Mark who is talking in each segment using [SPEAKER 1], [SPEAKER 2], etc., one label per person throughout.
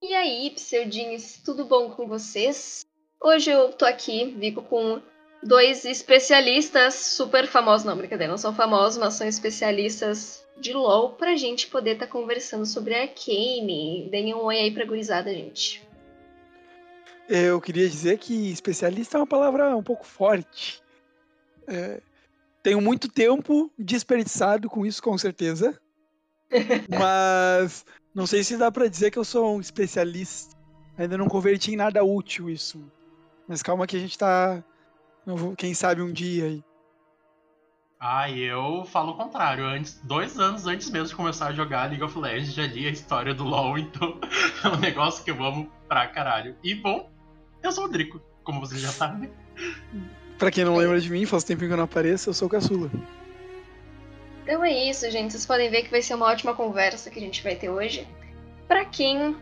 [SPEAKER 1] E aí, pseudinhos, tudo bom com vocês? Hoje eu tô aqui, Vico, com dois especialistas super famosos. Não, brincadeira, não são famosos, mas são especialistas de LoL pra gente poder estar tá conversando sobre Arcane. Deem um oi aí pra gurizada, gente.
[SPEAKER 2] Eu queria dizer que especialista é uma palavra um pouco forte. É, tenho muito tempo desperdiçado com isso, com certeza. mas não sei se dá para dizer que eu sou um especialista. Ainda não converti em nada útil isso. Mas calma que a gente tá. Quem sabe um dia aí.
[SPEAKER 3] Ah, eu falo o contrário. Antes, dois anos antes mesmo de começar a jogar League of Legends, já li a história do LoL, então é um negócio que eu amo pra caralho. E bom, eu sou o Drico, como vocês já sabem.
[SPEAKER 2] pra quem não lembra de mim, faz tempo que eu não apareço, eu sou o Caçula.
[SPEAKER 1] Então é isso, gente. Vocês podem ver que vai ser uma ótima conversa que a gente vai ter hoje. Para quem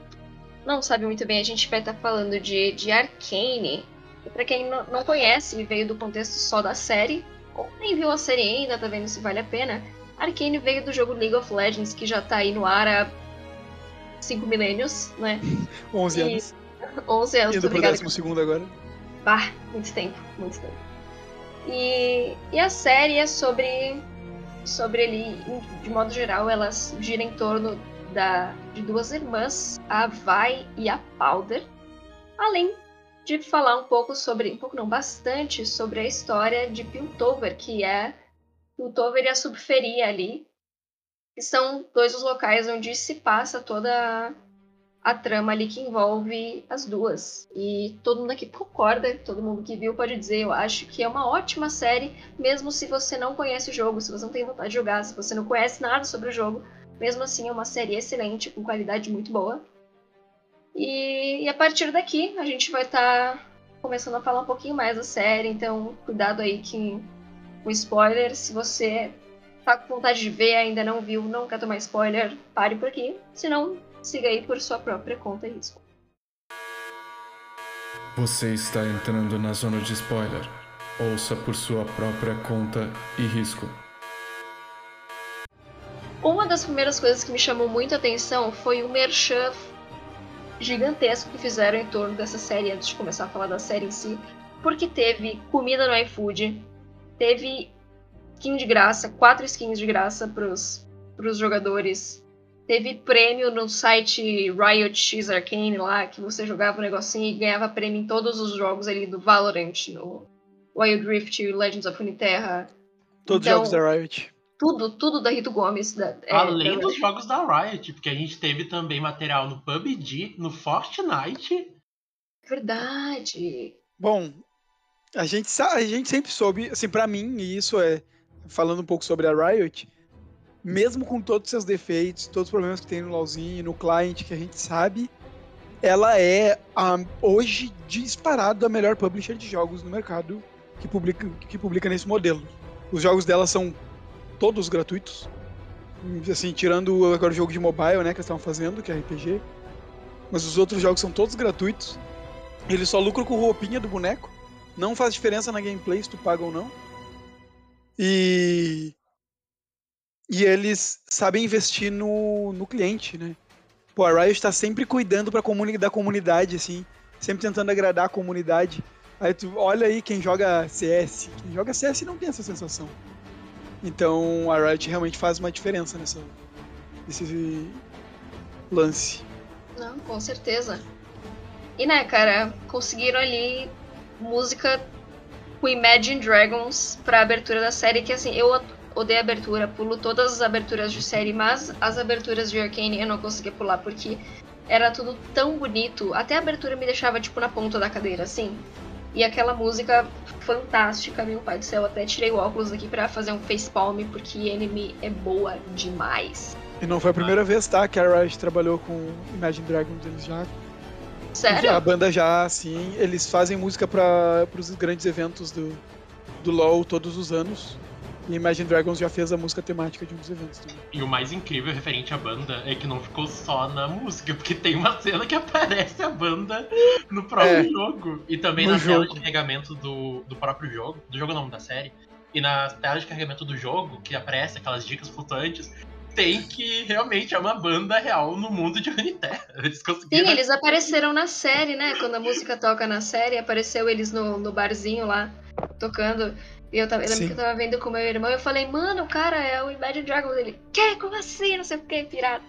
[SPEAKER 1] não sabe muito bem, a gente vai estar falando de, de Arcane. E pra quem não, conhece e veio do contexto só da série, ou nem viu a série ainda, tá vendo se vale a pena, Arcane veio do jogo League of Legends, que já tá aí no ar há 5 milênios, né?
[SPEAKER 2] 11 anos.
[SPEAKER 1] 11 anos,
[SPEAKER 2] Indo pro décimo segundo agora.
[SPEAKER 1] Bah, muito tempo, muito tempo. E, e a série é sobre sobre ele, de modo geral, elas giram em torno da, de duas irmãs, a Vai e a Powder, além de falar um pouco sobre, um pouco não, bastante sobre a história de Piltover, que é Piltover e a Subferia ali, que são dois os locais onde se passa toda a trama ali que envolve as duas. E todo mundo aqui concorda, todo mundo que viu pode dizer, eu acho que é uma ótima série, mesmo se você não conhece o jogo, se você não tem vontade de jogar, se você não conhece nada sobre o jogo. Mesmo assim, é uma série excelente, com qualidade muito boa. E, e a partir daqui, a gente vai estar tá começando a falar um pouquinho mais da série, então cuidado aí que, com spoiler. Se você tá com vontade de ver, ainda não viu, não quer tomar spoiler, pare por aqui. Senão, Siga aí por sua própria conta e risco.
[SPEAKER 4] Você está entrando na zona de spoiler. Ouça por sua própria conta e risco.
[SPEAKER 1] Uma das primeiras coisas que me chamou muito a atenção foi o merchan gigantesco que fizeram em torno dessa série antes de começar a falar da série em si, porque teve comida no iFood, teve skin de graça, quatro skins de graça pros, pros jogadores Teve prêmio no site Riot X Arcane lá, que você jogava um negocinho e ganhava prêmio em todos os jogos ali do Valorant, no Wild Rift, Legends of Runeterra.
[SPEAKER 2] Todos então, os jogos da Riot.
[SPEAKER 1] Tudo, tudo da Rito Gomes. Da,
[SPEAKER 3] é, Além da dos jogos da Riot, porque a gente teve também material no PUBG, no Fortnite.
[SPEAKER 1] Verdade.
[SPEAKER 2] Bom, a gente, a gente sempre soube, assim, para mim, e isso é falando um pouco sobre a Riot, mesmo com todos os seus defeitos, todos os problemas que tem no LoLzinho, no client, que a gente sabe, ela é um, hoje disparado a melhor publisher de jogos no mercado que publica, que publica nesse modelo. Os jogos dela são todos gratuitos. Assim, tirando agora o jogo de mobile, né, que eles estavam fazendo, que é RPG. Mas os outros jogos são todos gratuitos. Eles só lucram com roupinha do boneco. Não faz diferença na gameplay se tu paga ou não. E e eles sabem investir no, no cliente, né? Pô, a Riot está sempre cuidando pra comuni da comunidade, assim. Sempre tentando agradar a comunidade. Aí tu olha aí quem joga CS. Quem joga CS não tem essa sensação. Então a Riot realmente faz uma diferença nessa, nesse lance.
[SPEAKER 1] Não, com certeza. E né, cara, conseguiram ali música com Imagine Dragons pra abertura da série, que assim, eu odeio abertura, pulo todas as aberturas de série, mas as aberturas de Arcane eu não consegui pular porque era tudo tão bonito. Até a abertura me deixava tipo na ponta da cadeira, assim. E aquela música fantástica, meu pai do céu. Até tirei o óculos aqui para fazer um facepalm porque Enemy é boa demais.
[SPEAKER 2] E não foi a primeira vez, tá? Que a Riot trabalhou com Imagine Dragons, eles já.
[SPEAKER 1] Sério?
[SPEAKER 2] A banda já, sim. Eles fazem música para os grandes eventos do, do LoL todos os anos. E Imagine Dragons já fez a música temática de um dos eventos também.
[SPEAKER 3] E o mais incrível referente à banda é que não ficou só na música, porque tem uma cena que aparece a banda no próprio
[SPEAKER 2] É.
[SPEAKER 3] jogo. E também
[SPEAKER 2] No
[SPEAKER 3] na tela
[SPEAKER 2] jogo.
[SPEAKER 3] de carregamento do, do próprio jogo. Do jogo não, da série. E na tela de carregamento do jogo, que aparece aquelas dicas flutuantes, tem que realmente é uma banda real no mundo de Runeterra. Eles
[SPEAKER 1] Sim,
[SPEAKER 3] conseguiram.
[SPEAKER 1] eles apareceram na série, né? Quando a música toca na série, apareceu eles no, no barzinho lá, tocando. E eu, tava, eu lembro
[SPEAKER 2] Sim.
[SPEAKER 1] que eu tava vendo com meu irmão e eu falei, mano, o cara é o Imagine Dragons. Ele, que? Como assim? Não sei o que, pirata.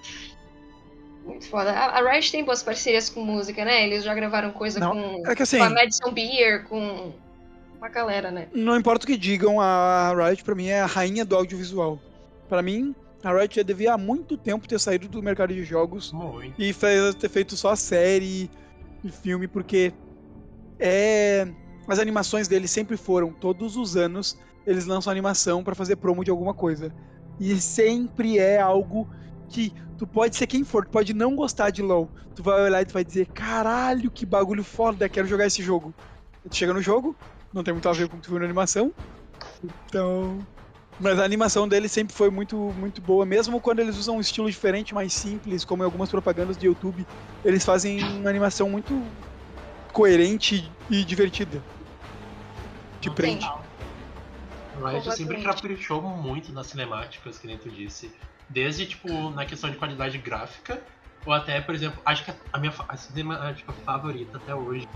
[SPEAKER 1] Muito foda. A, a Riot tem boas parcerias com música, né? Eles já gravaram coisa
[SPEAKER 2] Não,
[SPEAKER 1] com,
[SPEAKER 2] É que assim,
[SPEAKER 1] com a Madison Beer, com uma galera, né?
[SPEAKER 2] não importa o que digam, a Riot pra mim é a rainha do audiovisual. Pra mim, a Riot já devia há muito tempo ter saído do mercado de jogos
[SPEAKER 3] Muito.
[SPEAKER 2] e ter feito só série e filme, porque é as animações deles sempre foram, todos os anos, eles lançam animação pra fazer promo de alguma coisa. E sempre é algo que tu pode ser quem for, tu pode não gostar de LoL. Tu vai olhar e tu vai dizer, caralho, que bagulho foda, quero jogar esse jogo. E tu chega no jogo, não tem muito a ver com o que tu viu na animação. Então. Mas a animação deles sempre foi muito, muito boa, mesmo quando eles usam um estilo diferente, mais simples, como em algumas propagandas de YouTube, eles fazem uma animação muito coerente e divertida. Te
[SPEAKER 3] Não,
[SPEAKER 2] prende.
[SPEAKER 3] Riot sempre
[SPEAKER 1] Completamente.
[SPEAKER 3] caprichou muito nas cinemáticas, que nem tu disse. Desde, tipo, na questão de qualidade gráfica, ou até, por exemplo, acho que a minha a cinemática favorita até hoje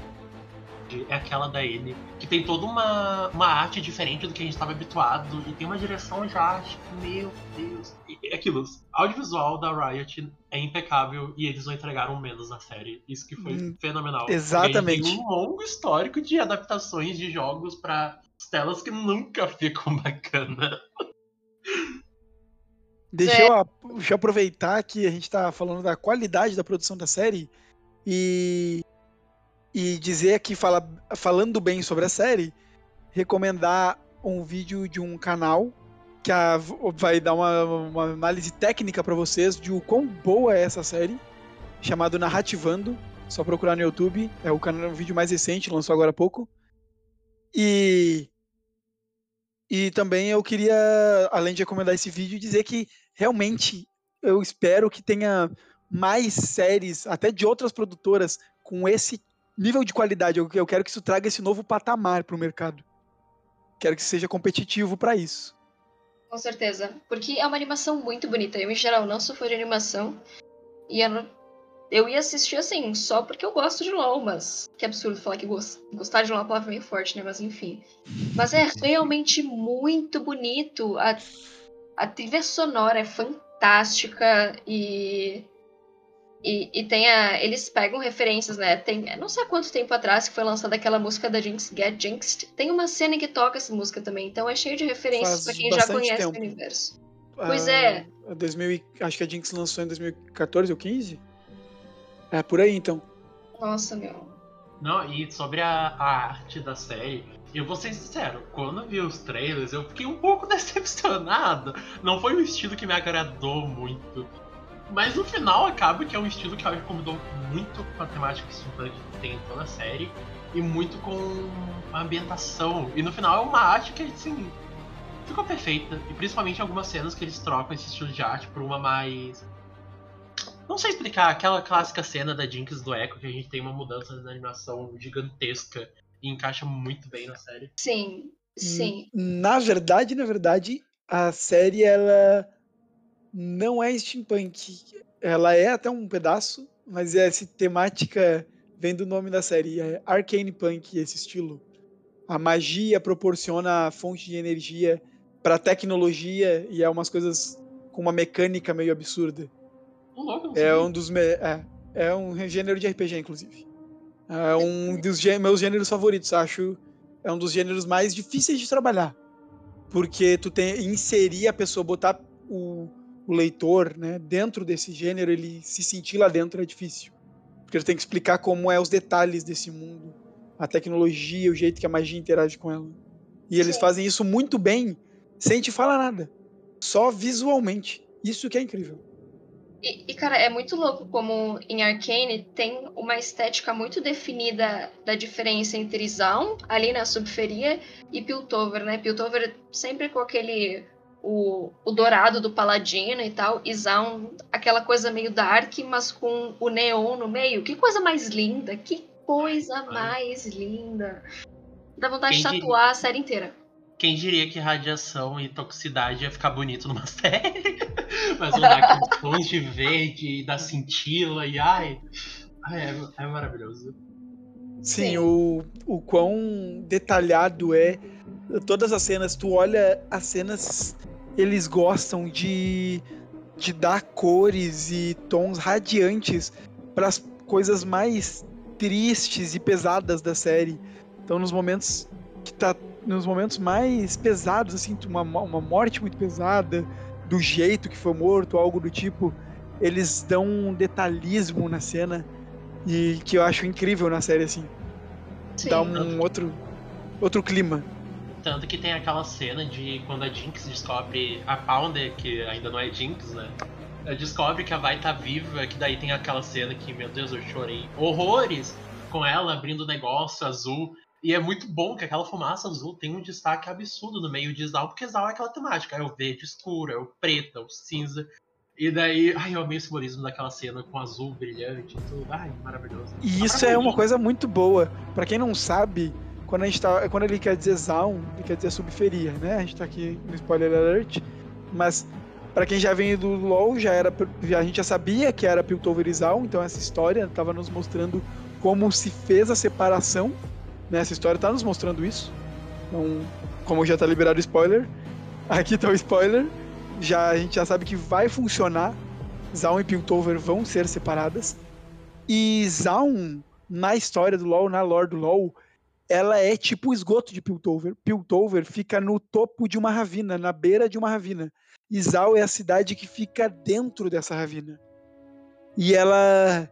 [SPEAKER 3] é aquela da N, que tem toda uma, uma arte diferente do que a gente estava habituado, e tem uma direção já, tipo, meu Deus. É aquilo, o audiovisual da Riot é impecável e eles não entregaram menos na série. Isso que foi
[SPEAKER 2] Hum,
[SPEAKER 3] fenomenal.
[SPEAKER 2] Exatamente.
[SPEAKER 3] Tem um longo histórico de adaptações de jogos para telas que nunca ficam bacana.
[SPEAKER 2] Deixa,
[SPEAKER 1] É.
[SPEAKER 2] eu, deixa eu aproveitar que a gente tá falando da qualidade da produção da série e, e dizer aqui, fala, falando bem sobre a série, recomendar um vídeo de um canal que a- vai dar uma, uma análise técnica pra vocês de o quão boa é essa série, chamado Narrativando. Só procurar no YouTube, é o, canal, o vídeo mais recente, lançou agora há pouco. E e também eu queria, além de recomendar esse vídeo, dizer que realmente eu espero que tenha mais séries, até de outras produtoras, com esse nível de qualidade. Eu quero que isso traga esse novo patamar para o mercado. Quero que seja competitivo para isso.
[SPEAKER 1] Com certeza. Porque é uma animação muito bonita. Eu, em geral, não sou fã de animação. E eu, não- eu ia assistir assim, só porque eu gosto de LOL, mas. Que absurdo falar que gos- gostar de LOL é uma palavra meio forte, né? Mas enfim. Mas é realmente muito bonito. A, a trilha sonora é fantástica e. E, e tem a. Eles pegam referências, né? Tem. Não sei há quanto tempo atrás que foi lançada aquela música da Jinx, Get Jinxed. Tem uma cena que toca essa música também. Então é cheio de referências
[SPEAKER 2] Faz
[SPEAKER 1] pra quem já conhece
[SPEAKER 2] tempo.
[SPEAKER 1] o universo. Pois é.
[SPEAKER 2] A 2000, e- acho que a Jinx lançou em 2014 ou 15? É por aí então.
[SPEAKER 1] Nossa, meu.
[SPEAKER 3] Não, e sobre a, a arte da série, eu vou ser sincero, quando eu vi os trailers, eu fiquei um pouco decepcionado. Não foi um estilo que me agradou muito. Mas no final acaba que é um estilo que que combinou muito com a temática que tem em toda a série e muito com a ambientação. E no final é uma arte que assim ficou perfeita. E principalmente algumas cenas que eles trocam esse estilo de arte por uma mais. Não sei explicar, aquela clássica cena da Jinx do Echo que a gente tem uma mudança na animação gigantesca e encaixa muito bem na série.
[SPEAKER 1] Sim, sim.
[SPEAKER 2] Na verdade, na verdade, a série ela não é steampunk. Ela é até um pedaço, mas essa temática vem do nome da série, é Arcane Punk, esse estilo. A magia proporciona a fonte de energia para tecnologia e é umas coisas com uma mecânica meio absurda.
[SPEAKER 3] Não
[SPEAKER 2] É um dos me- é, é um gênero de RPG, inclusive. É um dos gê- meus gêneros favoritos, acho. É um dos gêneros mais difíceis de trabalhar. Porque tu tem inserir a pessoa, botar o, o leitor, né, dentro desse gênero, ele se sentir lá dentro é difícil. Porque ele tem que explicar como é os detalhes desse mundo, a tecnologia, o jeito que a magia interage com ela. E eles
[SPEAKER 1] Sim.
[SPEAKER 2] fazem isso muito bem, sem te falar nada. Só visualmente. Isso que é incrível.
[SPEAKER 1] E, e, cara, é muito louco como em Arcane tem uma estética muito definida da diferença entre Zaun, ali na subferia, e Piltover, né? Piltover sempre com aquele. O, o dourado do paladino e tal, e Zaun, aquela coisa meio dark, mas com o neon no meio. Que coisa mais linda! Que coisa mais linda! Dá vontade Quem de tatuar diria? a série inteira.
[SPEAKER 3] Quem diria que radiação e toxicidade ia ficar bonito numa série? Mas andar com tons de verde, da cintila e ai. ai é, é maravilhoso.
[SPEAKER 2] Sim, Sim, O, o quão detalhado é todas as cenas. Tu olha as cenas, eles gostam de, de dar cores e tons radiantes para as coisas mais tristes e pesadas da série. Então, nos momentos que tá nos momentos mais pesados, assim, uma, uma morte muito pesada, do jeito que foi morto, algo do tipo, eles dão um detalhismo na cena e que eu acho incrível na série, assim. Sim. Dá um outro, outro clima.
[SPEAKER 3] Tanto que tem aquela cena de quando a Jinx descobre a Pounder, que ainda não é Jinx, né? Descobre que a Vai tá viva, que daí tem aquela cena que, meu Deus, eu chorei horrores com ela abrindo o negócio azul. E é muito bom que aquela fumaça azul tem um destaque absurdo no meio de Zal, porque Zal é aquela temática. É o verde escuro, é o preto, é o cinza. E daí, ai, eu amei o simbolismo daquela cena com azul brilhante e tudo. Ai, maravilhoso.
[SPEAKER 2] E isso é uma coisa muito boa. para quem não sabe, quando a gente tá. Quando ele quer dizer Zaun, ele quer dizer subferia, né? A gente tá aqui no spoiler alert. Mas para quem já vem do LoL, já era. A gente já sabia que era Piltover e Zaun, então essa história tava nos mostrando como se fez a separação né? Essa história tá nos mostrando isso. Então, como já tá liberado o spoiler, aqui tá o spoiler. Já, a gente já sabe que vai funcionar. Zaun e Piltover vão ser separadas. E Zaun, na história do LoL, na lore do LoL, ela é tipo o esgoto de Piltover. Piltover fica no topo de uma ravina, na beira de uma ravina. Zaun é a cidade que fica dentro dessa ravina. E ela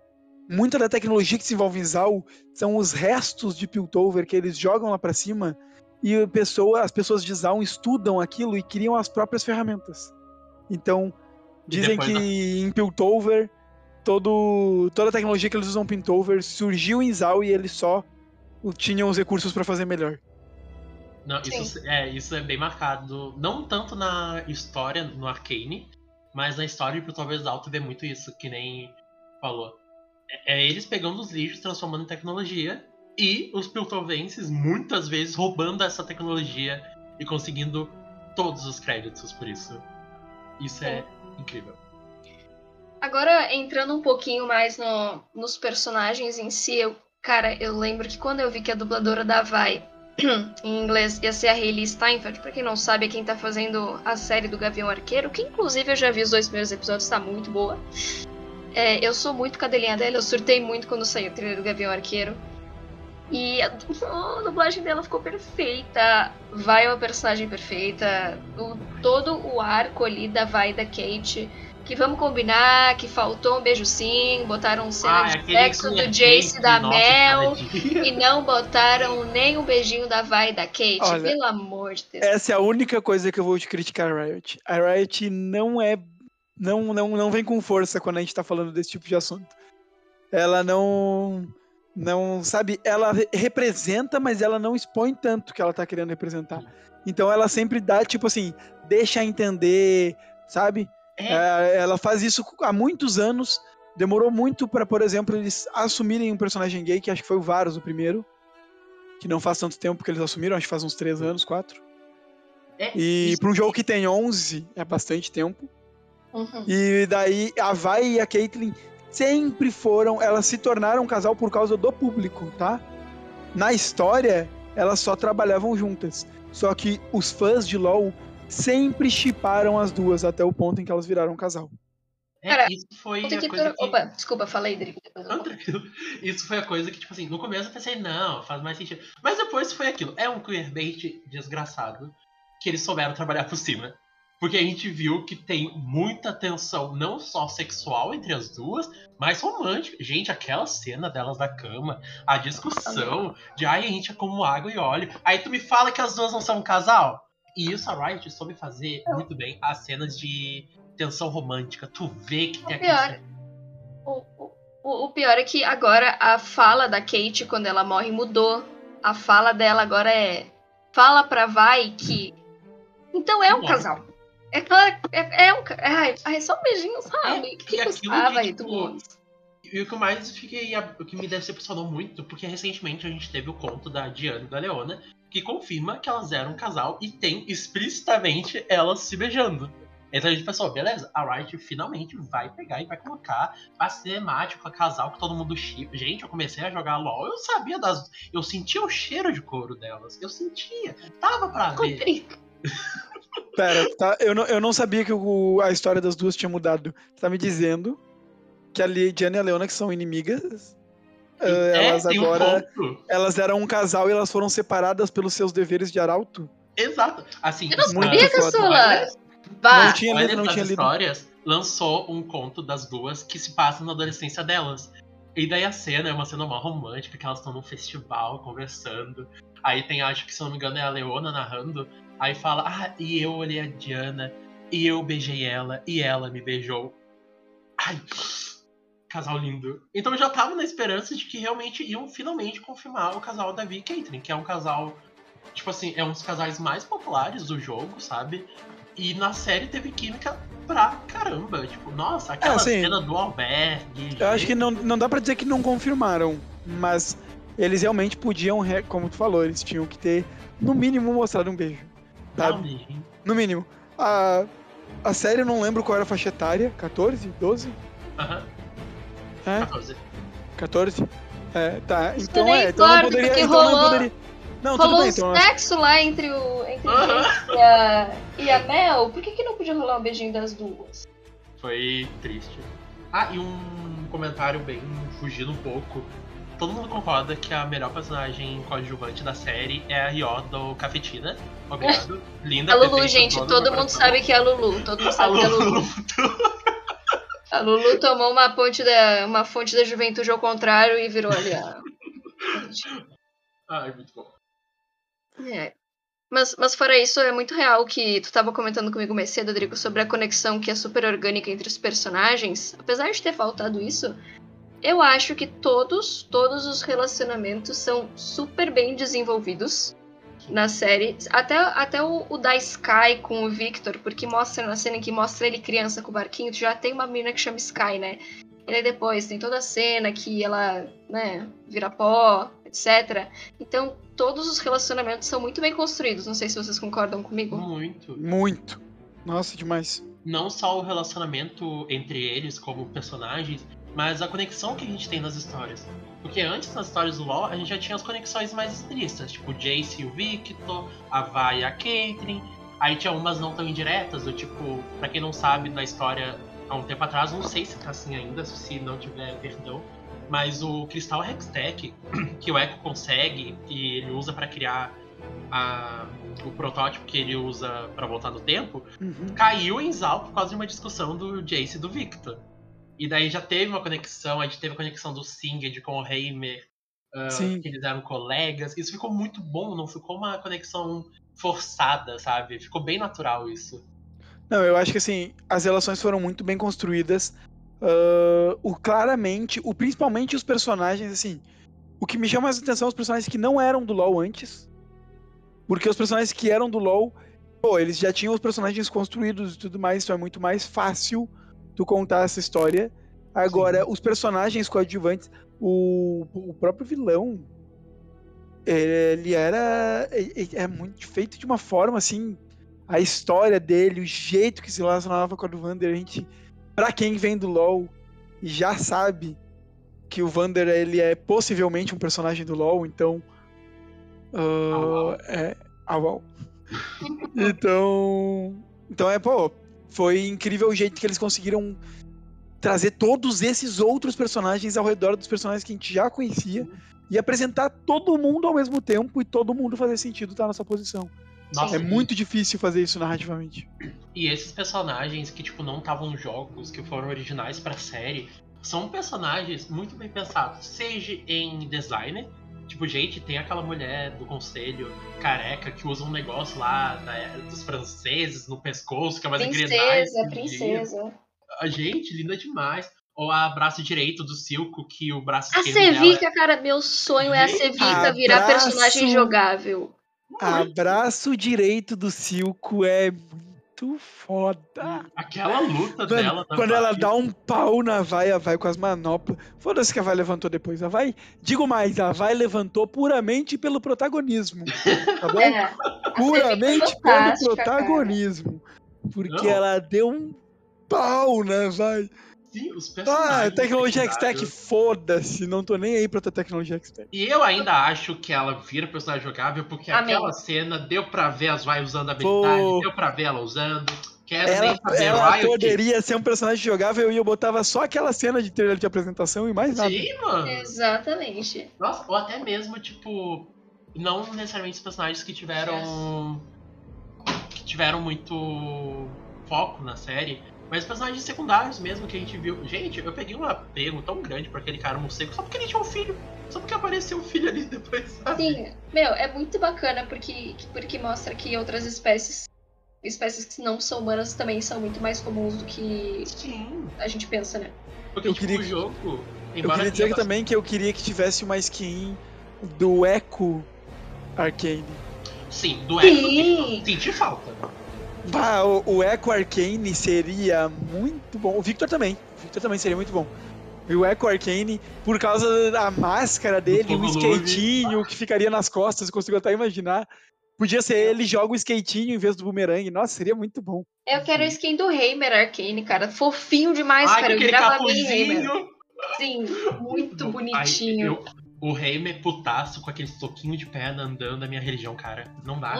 [SPEAKER 2] muita da tecnologia que se envolve em Zal são os restos de Piltover que eles jogam lá para cima e pessoa, as pessoas de Zal estudam aquilo e criam as próprias ferramentas. Então, dizem que em Piltover todo, toda a tecnologia que eles usam em Piltover surgiu em Zal e eles só tinham os recursos para fazer melhor.
[SPEAKER 3] Não, isso, é, isso é bem marcado, não tanto na história, no Arcane, mas na história de Piltover Zal tu vê muito isso, que nem falou é eles pegando os lixos, transformando em tecnologia, e os piltovenses muitas vezes roubando essa tecnologia e conseguindo todos os créditos por isso. Isso é, é incrível.
[SPEAKER 1] Agora, entrando um pouquinho mais no, nos personagens em si, eu, cara, eu lembro que quando eu vi que a dubladora da Vai, em inglês, ia ser a Hayley Steinfeld, pra quem não sabe, é quem tá fazendo a série do Gavião Arqueiro, que inclusive eu já vi os dois primeiros episódios, tá muito boa. É, eu sou muito cadelinha dela, eu surtei muito quando saiu o trailer do Gavião Arqueiro. E a, dublagem dela ficou perfeita. Vai é uma personagem perfeita. O, todo o arco ali da Vai da Kate. Que vamos combinar que faltou um beijo sim, botaram cena ah, de sexo do Jace e da Mel e não botaram nem um beijinho da Vai e da Kate, Olha, pelo amor de Deus.
[SPEAKER 2] Essa é a única coisa que eu vou te criticar a Riot. A Riot não é não, não, não vem com força quando a gente tá falando desse tipo de assunto. Ela não. Não, sabe, ela representa, mas ela não expõe tanto que ela tá querendo representar. Então ela sempre dá, tipo assim, deixa entender, sabe? É. É, ela faz isso há muitos anos. Demorou muito para, por exemplo, eles assumirem um personagem gay, que acho que foi o Varus o primeiro. Que não faz tanto tempo que eles assumiram, acho que faz uns 3 anos, 4. É, e para um jogo que tem 11, é bastante tempo. Uhum. E daí a Vai e a Caitlyn sempre foram, elas se tornaram um casal por causa do público, tá? Na história, elas só trabalhavam juntas. Só que os fãs de LoL sempre chiparam as duas até o ponto em que elas viraram um casal.
[SPEAKER 3] É, Cara, isso foi a coisa que...
[SPEAKER 1] Opa, desculpa, falei, Drico.
[SPEAKER 3] Isso foi a coisa que, tipo assim, no começo eu pensei, não, faz mais sentido. Mas depois foi aquilo. É um queerbait desgraçado que eles souberam trabalhar por cima. Porque a gente viu que tem muita tensão, não só sexual entre as duas, mas romântica. Gente, aquela cena delas na cama, a discussão de ai, a gente é como água e óleo. Aí tu me fala que as duas não são um casal? E isso a Riot soube fazer muito bem as cenas de tensão romântica. Tu vê que tem
[SPEAKER 1] O pior,
[SPEAKER 3] aquele.
[SPEAKER 1] o, o, o pior é que agora a fala da Kate quando ela morre mudou. A fala dela agora é fala pra Vai que então é um
[SPEAKER 3] Bom.
[SPEAKER 1] casal. É claro, é, é um ai, é só um beijinho, sabe?
[SPEAKER 3] É,
[SPEAKER 1] que
[SPEAKER 3] e aquilo
[SPEAKER 1] custava
[SPEAKER 3] que,
[SPEAKER 1] aí
[SPEAKER 3] tipo,
[SPEAKER 1] do mundo.
[SPEAKER 3] E o que mais fiquei. O que me decepcionou muito, porque recentemente a gente teve o conto da Diana e da Leona, que confirma que elas eram um casal e tem explicitamente elas se beijando. Então a gente pensou, beleza, a Riot finalmente vai pegar e vai colocar a cinemática, casal que todo mundo chip. Gente, eu comecei a jogar LOL, eu sabia das. Eu sentia o cheiro de couro delas. Eu sentia. Tava pra ver.
[SPEAKER 2] Pera, tá? Eu não, eu não sabia que o- a história das duas tinha mudado. Você tá me dizendo que a Diana e a Leona, que são inimigas, eh, elas
[SPEAKER 3] é, tem um
[SPEAKER 2] agora.
[SPEAKER 3] ponto.
[SPEAKER 2] Elas eram um casal e elas foram separadas pelos seus deveres de arauto?
[SPEAKER 3] Exato. Assim,
[SPEAKER 1] Eu não sabia. Caçula!
[SPEAKER 2] Não tinha lido, não tinha lido.
[SPEAKER 3] histórias, lançou um conto das duas que se passa na adolescência delas. E daí a cena é uma cena mó romântica, que elas estão num festival conversando. Aí tem, acho que se não me engano, é a Leona narrando. Aí fala, ah, e eu olhei a Diana, e eu beijei ela, e ela me beijou. Ai, casal lindo. Então eu já tava na esperança de que realmente iam finalmente confirmar o casal Davi e Caitlyn, que é um casal, tipo assim, é um dos casais mais populares do jogo, sabe? E na série teve química pra caramba. Tipo, nossa, aquela
[SPEAKER 2] É, assim,
[SPEAKER 3] cena do albergue.
[SPEAKER 2] Eu acho que não, não dá pra dizer que não confirmaram, mas eles realmente podiam, como tu falou, eles tinham que ter, no mínimo, mostrado um beijo. Sabe?
[SPEAKER 3] Realmente.
[SPEAKER 2] No mínimo. A, a série eu não lembro qual era a faixa etária, 14, 12?
[SPEAKER 3] Aham.
[SPEAKER 2] É?
[SPEAKER 3] 14.
[SPEAKER 2] 14? É, tá.
[SPEAKER 1] Isso
[SPEAKER 2] Então é, então não poderia.
[SPEAKER 1] porque
[SPEAKER 2] Então não
[SPEAKER 1] rolou-
[SPEAKER 2] poderia. Não, tudo
[SPEAKER 1] Rolou
[SPEAKER 2] bem,
[SPEAKER 1] um
[SPEAKER 2] então.
[SPEAKER 1] sexo lá entre o, entre e a, e a Mel. Por que, que não podia rolar um beijinho das duas?
[SPEAKER 3] Foi triste. Ah, e um comentário bem fugindo um pouco. Todo mundo concorda que a melhor personagem coadjuvante da série é a Ryo do Cafetina. Obrigado. Linda.
[SPEAKER 1] A Lulu, gente, todo mundo
[SPEAKER 3] coração.
[SPEAKER 1] sabe que é a Lulu. Todo mundo
[SPEAKER 3] A
[SPEAKER 1] sabe que é a
[SPEAKER 3] Lulu.
[SPEAKER 1] A Lulu tomou uma, ponte da, uma fonte da juventude ao contrário e virou ali a.
[SPEAKER 3] Ai, muito bom.
[SPEAKER 1] É. Mas, mas fora isso, é muito real que tu tava comentando comigo mais cedo, Rodrigo, sobre a conexão que é super orgânica entre os personagens. Apesar de ter faltado isso, eu acho que todos, todos os relacionamentos são super bem desenvolvidos na série. Até, até o, o da Sky com o Victor, porque mostra na cena em que mostra ele criança com o barquinho, tu já tem uma menina que chama Sky, né? E aí depois tem toda a cena que ela, né, vira pó, etc. Então, todos os relacionamentos são muito bem construídos. Não sei se vocês concordam comigo.
[SPEAKER 3] Muito.
[SPEAKER 2] Muito. Nossa, demais.
[SPEAKER 3] Não só o relacionamento entre eles como personagens, mas a conexão que a gente tem nas histórias. Porque antes, nas histórias do LoL, a gente já tinha as conexões mais explícitas, tipo o Jace e o Victor, a Vi e a Caitlyn. Aí tinha umas não tão indiretas, do tipo, pra quem não sabe, na história, há um tempo atrás, não sei se tá assim ainda, se não tiver perdão, mas o Cristal Hextech, que o Echo consegue e ele usa pra criar a- o protótipo que ele usa pra voltar no tempo,
[SPEAKER 2] Uhum.
[SPEAKER 3] caiu em Zal por causa de uma discussão do Jace e do Victor. E daí já teve uma conexão, a gente teve a conexão do Singed com o Heimer,
[SPEAKER 2] Sim.
[SPEAKER 3] que eles eram colegas. Isso ficou muito bom, não ficou uma conexão forçada, sabe? Ficou bem natural isso.
[SPEAKER 2] Não, eu acho que assim, as relações foram muito bem construídas. Ah, o claramente, o principalmente os personagens, assim. O que me chama mais atenção são os personagens que não eram do LoL antes. Porque os personagens que eram do LoL, pô, eles já tinham os personagens construídos e tudo mais, então é muito mais fácil tu contar essa história. Agora, os personagens coadjuvantes, o, o próprio vilão, ele era. É, muito feito de uma forma assim a história dele, o jeito que se relacionava com o Vander, a gente, pra quem vem do LoL e já sabe que o Vander ele é possivelmente um personagem do LoL, então ah,
[SPEAKER 3] au.
[SPEAKER 2] é au, au. então, então é pô, foi incrível o jeito que eles conseguiram trazer todos esses outros personagens ao redor dos personagens que a gente já conhecia e apresentar todo mundo ao mesmo tempo e todo mundo fazer sentido estar nessa posição.
[SPEAKER 3] Nossa,
[SPEAKER 2] É muito difícil fazer isso narrativamente.
[SPEAKER 3] E esses personagens que, tipo, não estavam nos jogos, que foram originais pra série, são personagens muito bem pensados, seja em design, Tipo, gente, tem aquela mulher do conselho careca que usa um negócio lá da- dos franceses no pescoço, que é mais
[SPEAKER 1] Princesa, princesa.
[SPEAKER 3] A gente, linda demais. Ou a braço direito do Silco, que o braço
[SPEAKER 1] A
[SPEAKER 3] esquerdo dela
[SPEAKER 1] Sevica, cara, meu sonho é a Sevica virar
[SPEAKER 2] abraço.
[SPEAKER 1] personagem jogável.
[SPEAKER 2] Abraço direito do Silco é muito foda.
[SPEAKER 3] Aquela luta
[SPEAKER 2] Mano,
[SPEAKER 3] dela
[SPEAKER 2] quando ela dá um pau na vai, a vai com as manoplas. Foda-se que a vai levantou depois. A vai, digo mais, a vai levantou puramente pelo protagonismo. Tá bom?
[SPEAKER 1] É,
[SPEAKER 2] puramente pelo protagonismo. Porque
[SPEAKER 3] Não.
[SPEAKER 2] ela deu um pau na vai.
[SPEAKER 3] Sim, os
[SPEAKER 2] Ah,
[SPEAKER 3] personagens
[SPEAKER 2] tecnologia X-Tech, foda-se. Não tô nem aí pra tua tecnologia X-Tech.
[SPEAKER 3] E eu ainda acho que ela vira personagem jogável porque
[SPEAKER 1] Amém.
[SPEAKER 3] aquela cena deu pra ver as vai usando habilidade,
[SPEAKER 2] Pô.
[SPEAKER 3] deu pra ver ela usando.
[SPEAKER 2] Ela, ela poderia ser um personagem jogável e eu botava só aquela cena de trailer de apresentação e mais nada.
[SPEAKER 3] Sim, mano.
[SPEAKER 1] Exatamente.
[SPEAKER 3] Nossa, ou até mesmo, tipo, não necessariamente os personagens que tiveram. que tiveram muito foco na série, mas personagens secundários mesmo que a gente viu. Gente, eu peguei um apego tão grande por aquele cara morcego só porque ele tinha um filho. Só porque apareceu um filho ali depois, sabe?
[SPEAKER 1] Sim, meu, é muito bacana porque, porque mostra que outras espécies, espécies que não são humanas também são muito mais comuns do que
[SPEAKER 3] Sim.
[SPEAKER 1] a gente pensa, né?
[SPEAKER 3] Porque,
[SPEAKER 2] Eu
[SPEAKER 3] tipo,
[SPEAKER 2] queria
[SPEAKER 3] o jogo.
[SPEAKER 2] Eu queria dizer que também que eu queria que tivesse uma skin do Echo Arcane.
[SPEAKER 3] Sim, do Echo
[SPEAKER 1] Sim.
[SPEAKER 3] senti falta.
[SPEAKER 2] Bah, o, o Echo Arcane seria muito bom. O Victor também. O Victor também seria muito bom. E o Echo Arcane, por causa da máscara dele, o
[SPEAKER 3] Fogo
[SPEAKER 2] skatinho que ficaria nas costas, eu consigo até imaginar. Podia ser ele joga o skatinho em vez do boomerang. Nossa, seria muito bom.
[SPEAKER 1] Eu quero a skin do Heimer Arcane, cara. Fofinho demais,
[SPEAKER 3] Ai,
[SPEAKER 1] cara. Eu virava bem Heimer. Sim, muito
[SPEAKER 3] Ai,
[SPEAKER 1] bonitinho.
[SPEAKER 3] eu- o Heimer putaço com aquele soquinho de perna andando na minha religião, cara. Não dá.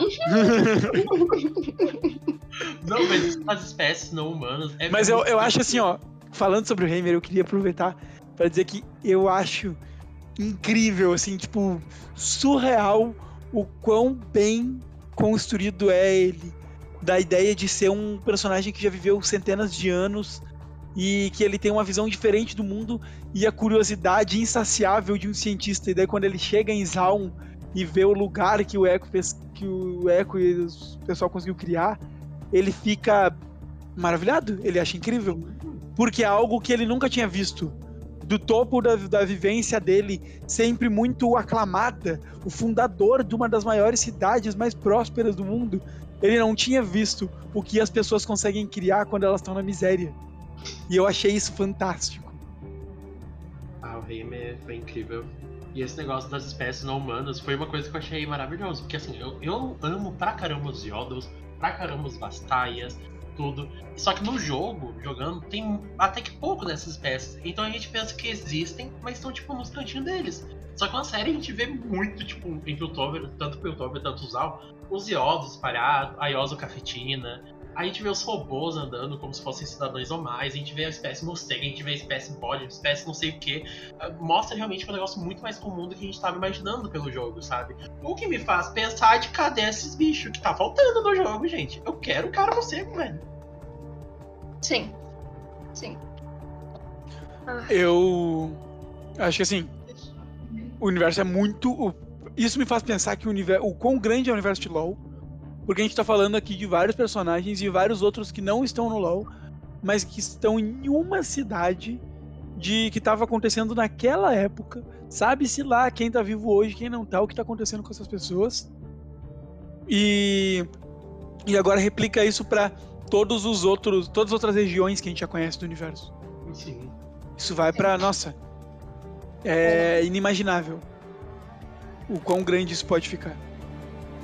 [SPEAKER 3] não, mas as espécies não humanas. é
[SPEAKER 2] Mas eu, eu acho assim, ó, falando sobre o Heimer, eu queria aproveitar pra dizer que eu acho incrível, assim, tipo, surreal o quão bem construído é ele. Da ideia de ser um personagem que já viveu centenas de anos e que ele tem uma visão diferente do mundo e a curiosidade insaciável de um cientista. E daí quando ele chega em Zaun e vê o lugar que o Echo fez, que o Echo e o pessoal conseguiu criar, ele fica maravilhado, ele acha incrível. Porque é algo que ele nunca tinha visto. Do topo da, da vivência dele, sempre muito aclamada, o fundador de uma das maiores cidades mais prósperas do mundo, ele não tinha visto o que as pessoas conseguem criar quando elas estão na miséria. E eu achei isso fantástico.
[SPEAKER 3] Ah, o Heimer foi incrível. E esse negócio das espécies não humanas foi uma coisa que eu achei maravilhoso. Porque assim, eu, eu amo pra caramba os Yodos, pra caramba os Vastaias, tudo. Só que no jogo, jogando, tem até que pouco dessas espécies. Então a gente pensa que existem, mas estão tipo nos cantinhos deles. Só que na série a gente vê muito, tipo, entre o Tover, tanto o Tover, tanto o Zal, os Iodos espalhados, a Iosa Cafetina. A gente vê os robôs andando como se fossem cidadãos normais, a gente vê a espécie morcega, a gente vê a espécie bode, a espécie não sei o que. Mostra realmente um negócio muito mais comum do que a gente tava imaginando pelo jogo, sabe? O que me faz pensar de cadê esses bichos que tá faltando no jogo, gente. Eu quero um cara morcego, velho.
[SPEAKER 1] Sim. Sim. Ah,
[SPEAKER 2] Eu acho que assim, o universo é muito. o- Isso me faz pensar que o universo. O quão grande é o universo de LoL. Porque a gente tá falando aqui de vários personagens e vários outros que não estão no LoL, mas que estão em uma cidade de que tava acontecendo naquela época. Sabe-se lá quem tá vivo hoje, quem não tá, o que tá acontecendo com essas pessoas. E. E agora replica isso pra todos os outros. Todas as outras regiões que a gente já conhece do universo.
[SPEAKER 3] Sim.
[SPEAKER 2] Isso vai pra. Nossa. É inimaginável. O quão grande isso pode ficar.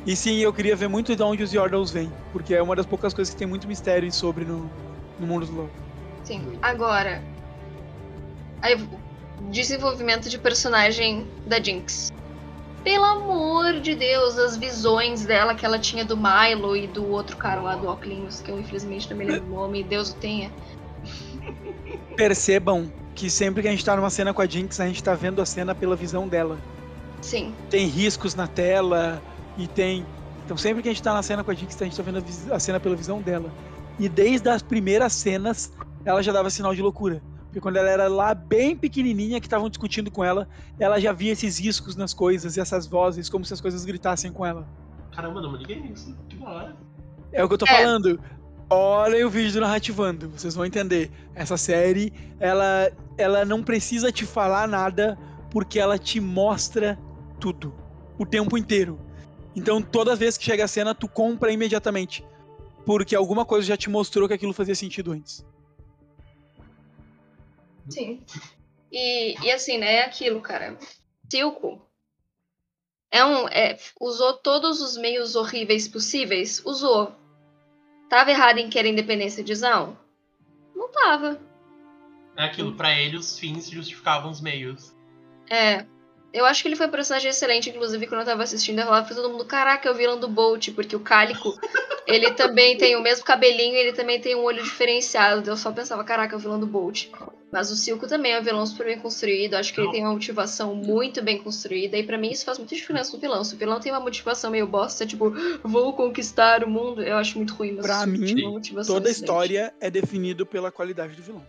[SPEAKER 2] E sim, eu queria ver muito de onde os Yordles vêm. Porque é uma das poucas coisas que tem muito mistério sobre no, no mundo do LoL.
[SPEAKER 1] sim. Agora. Aí, desenvolvimento de personagem da Jinx. Pelo amor de Deus, as visões dela que ela tinha do Milo e do outro cara lá do Oclinhos, que eu infelizmente não me lembro o nome, Deus o tenha.
[SPEAKER 2] Percebam que sempre que a gente tá numa cena com a Jinx, a gente tá vendo a cena pela visão dela.
[SPEAKER 1] Sim,
[SPEAKER 2] Tem riscos na tela e tem. Então sempre que a gente tá na cena com a Jinx, a gente tá vendo a, a cena pela visão dela. E desde as primeiras cenas, ela já dava sinal de loucura. Porque quando ela era lá bem pequenininha, que estavam discutindo com ela, ela já via esses riscos nas coisas e essas vozes, como se as coisas gritassem com ela.
[SPEAKER 3] Caramba, não me liguei nisso. Que da hora.
[SPEAKER 2] É o que eu tô
[SPEAKER 1] É.
[SPEAKER 2] falando. Olhem o vídeo do Narrativando, vocês vão entender. Essa série, ela, ela não precisa te falar nada, porque ela te mostra tudo. O tempo inteiro. Então, toda vez que chega a cena, tu compra imediatamente. Porque alguma coisa já te mostrou que aquilo fazia sentido antes.
[SPEAKER 1] Sim. E, e assim, né? É aquilo, cara. Silco é um. É, usou todos os meios horríveis possíveis? Usou. Tava errado em querer independência de Zão? Não tava.
[SPEAKER 3] É aquilo, pra ele os fins justificavam os meios.
[SPEAKER 1] É. Eu acho que ele foi um personagem excelente, inclusive, quando eu tava assistindo, eu falava pra todo mundo, caraca, é o vilão do Bolt, porque o Cálico, ele também tem o mesmo cabelinho, ele também tem um olho diferenciado. Eu só pensava, caraca, é o vilão do Bolt. Mas o Silco também é um vilão super bem construído, acho que ele tem uma motivação muito bem construída, e pra mim isso faz muita diferença no vilão. Se o vilão tem uma motivação meio bosta, tipo, vou conquistar o mundo, eu acho muito ruim. Mas
[SPEAKER 2] Pra mim, Toda a história é definida pela qualidade do vilão.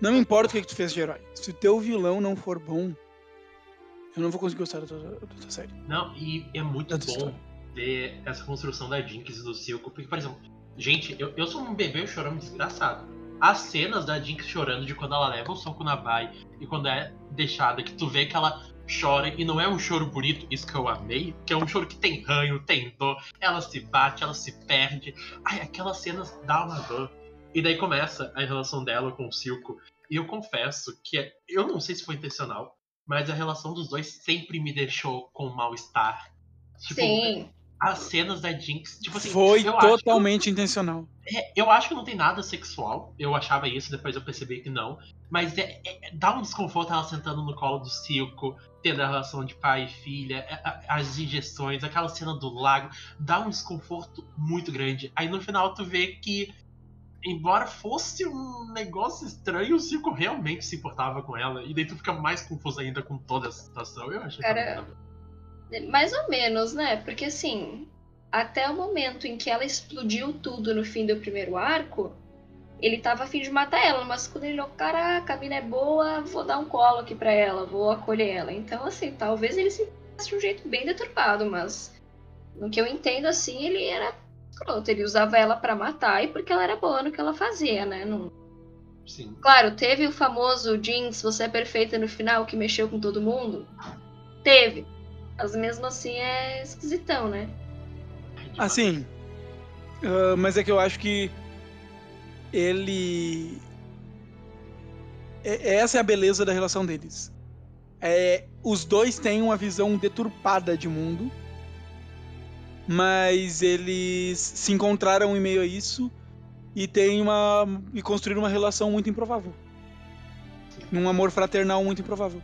[SPEAKER 2] Não importa o que, que tu fez de herói. Se o teu vilão não for bom, eu não vou conseguir gostar da tua, série.
[SPEAKER 3] Não, e é muito bom
[SPEAKER 2] história.
[SPEAKER 3] ver essa construção da Jinx e do Silco. Porque, por exemplo, gente, eu, eu sou um bebê chorando desgraçado. As cenas da Jinx chorando de quando ela leva o soco na Bai e quando é deixada, que tu vê que ela chora e não é um choro bonito, isso que eu amei, que é um choro que tem ranho, tem dor, ela se bate, ela se perde. Ai, aquelas cenas dá uma dor. E daí começa a relação dela com o Silco. E eu confesso que é, eu não sei se foi intencional, mas a relação dos dois sempre me deixou com mal-estar. Tipo,
[SPEAKER 1] Sim.
[SPEAKER 3] as cenas da Jinx, tipo assim,
[SPEAKER 2] Foi
[SPEAKER 3] eu acho,
[SPEAKER 2] totalmente intencional.
[SPEAKER 3] é, eu acho que não tem nada sexual. Eu achava isso, depois eu percebi que não. Mas é, é- dá um desconforto ela sentando no colo do Silco, tendo a relação de pai e filha, é- as injeções, aquela cena do lago, dá um desconforto muito grande. Aí no final tu vê que, embora fosse um negócio estranho, o Silco realmente se importava com ela. E daí tu fica mais confuso ainda com toda essa situação. Eu achei
[SPEAKER 1] Cara, Mais ou menos, né? Porque assim, até o momento em que ela explodiu tudo no fim do primeiro arco, ele tava afim de matar ela, mas quando ele olhou, caraca, a mina é boa, vou dar um colo aqui pra ela, vou acolher ela. Então, assim, talvez ele se de um jeito bem deturpado, mas no que eu entendo, assim, ele era escroto. Ele usava ela pra matar e porque ela era boa no que ela fazia, né? Não...
[SPEAKER 3] Sim.
[SPEAKER 1] Claro, teve o famoso Jinx, você é perfeita no final, que mexeu com todo mundo. Teve. Mas mesmo assim é esquisitão, né?
[SPEAKER 2] Assim, ah, mas é que eu acho que ele. É- essa é a beleza da relação deles. É, os dois têm uma visão deturpada de mundo, mas eles se encontraram em meio a isso e tem uma e construíram uma relação muito improvável, num amor fraternal muito improvável.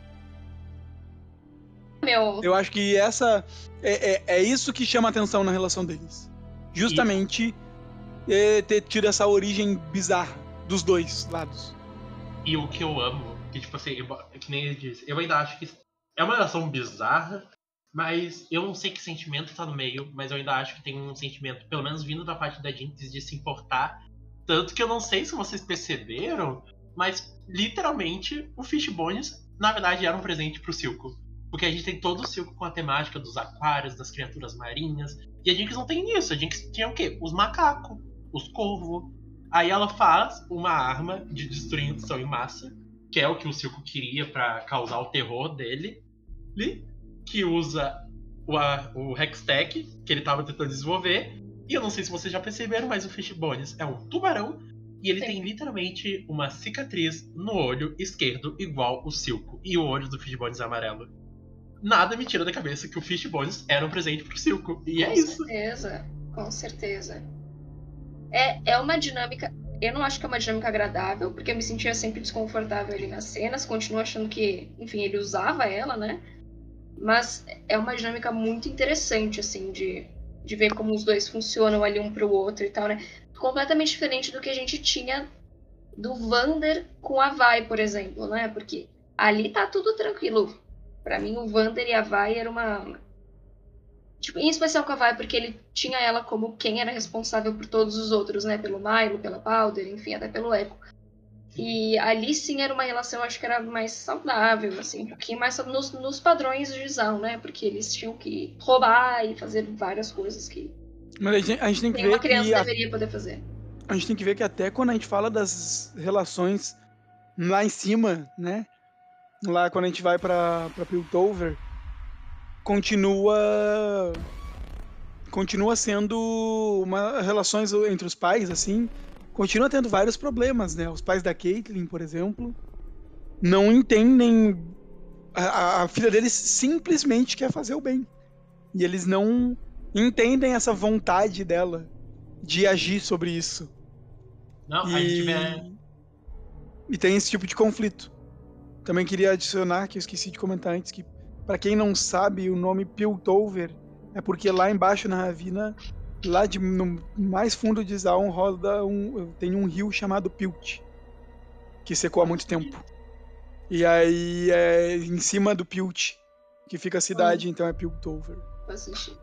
[SPEAKER 1] Meu,
[SPEAKER 2] Eu acho que essa é, é, é isso que chama atenção na relação deles. Justamente é, ter tido essa origem bizarra dos dois lados.
[SPEAKER 3] E o que eu amo, que tipo assim, eu- que nem ele disse, eu ainda acho que é uma relação bizarra, mas eu não sei que sentimento tá no meio, mas eu ainda acho que tem um sentimento, pelo menos vindo da parte da Jinx, de se importar. Tanto que eu não sei se vocês perceberam, mas literalmente o Fishbones, na verdade, era um presente pro Silco. Porque a gente tem todo o Silco com a temática dos aquários, das criaturas marinhas. E a Jinx não tem isso. A Jinx tinha o quê? Os macacos, os corvos. Aí ela faz uma arma de destruição em massa, que é o que o Silco queria pra causar o terror dele, li- que usa o, a- o Hextech, que ele tava tentando desenvolver. E eu não sei se vocês já perceberam, mas o Fishbones é um tubarão e ele
[SPEAKER 1] Sim.
[SPEAKER 3] tem literalmente uma cicatriz no olho esquerdo igual o Silco. E o olho do Fishbones é amarelo. Nada me tira da cabeça que o Fishbones era um presente pro Silco. E é
[SPEAKER 1] com
[SPEAKER 3] isso.
[SPEAKER 1] certeza. Com certeza. É, é uma dinâmica. Eu não acho que é uma dinâmica agradável, porque eu me sentia sempre desconfortável ali nas cenas. Continuo achando que, enfim, ele usava ela, né? Mas é uma dinâmica muito interessante, assim, de, de ver como os dois funcionam ali um pro outro e tal, né? Completamente diferente do que a gente tinha do Vander com a Vai, por exemplo, né? Porque ali tá tudo tranquilo. Pra mim, o Vander e a Vai era uma. Tipo, em especial com a Vai, porque ele tinha ela como quem era responsável por todos os outros, né? Pelo Milo, pela Powder, enfim, até pelo Echo. E ali sim era uma relação, acho que era mais saudável, assim, um pouquinho mais nos, nos padrões de Zão, né? Porque eles tinham que roubar e fazer várias coisas que
[SPEAKER 2] Mas a gente, a gente tem que ver
[SPEAKER 1] uma criança
[SPEAKER 2] que a-
[SPEAKER 1] deveria poder fazer.
[SPEAKER 2] a gente tem que ver que até quando a gente fala das relações lá em cima, né? Lá quando a gente vai pra, pra Piltover, continua. Continua sendo uma relações entre os pais, assim. Continua tendo vários problemas, né? Os pais da Caitlyn, por exemplo, não entendem. A, a- filha deles simplesmente quer fazer o bem. E eles não entendem essa vontade dela de agir sobre isso.
[SPEAKER 3] Não, a gente
[SPEAKER 2] E...
[SPEAKER 3] vê.
[SPEAKER 2] e tem esse tipo de conflito. Também queria adicionar, que eu esqueci de comentar antes, que pra quem não sabe, o nome Piltover é porque lá embaixo na ravina, lá de, no mais fundo de Zaun, roda um, tem um rio chamado Pilt, que secou há muito tempo. E aí é em cima do Pilt que fica a cidade, então é Piltover.
[SPEAKER 1] Faz sentido.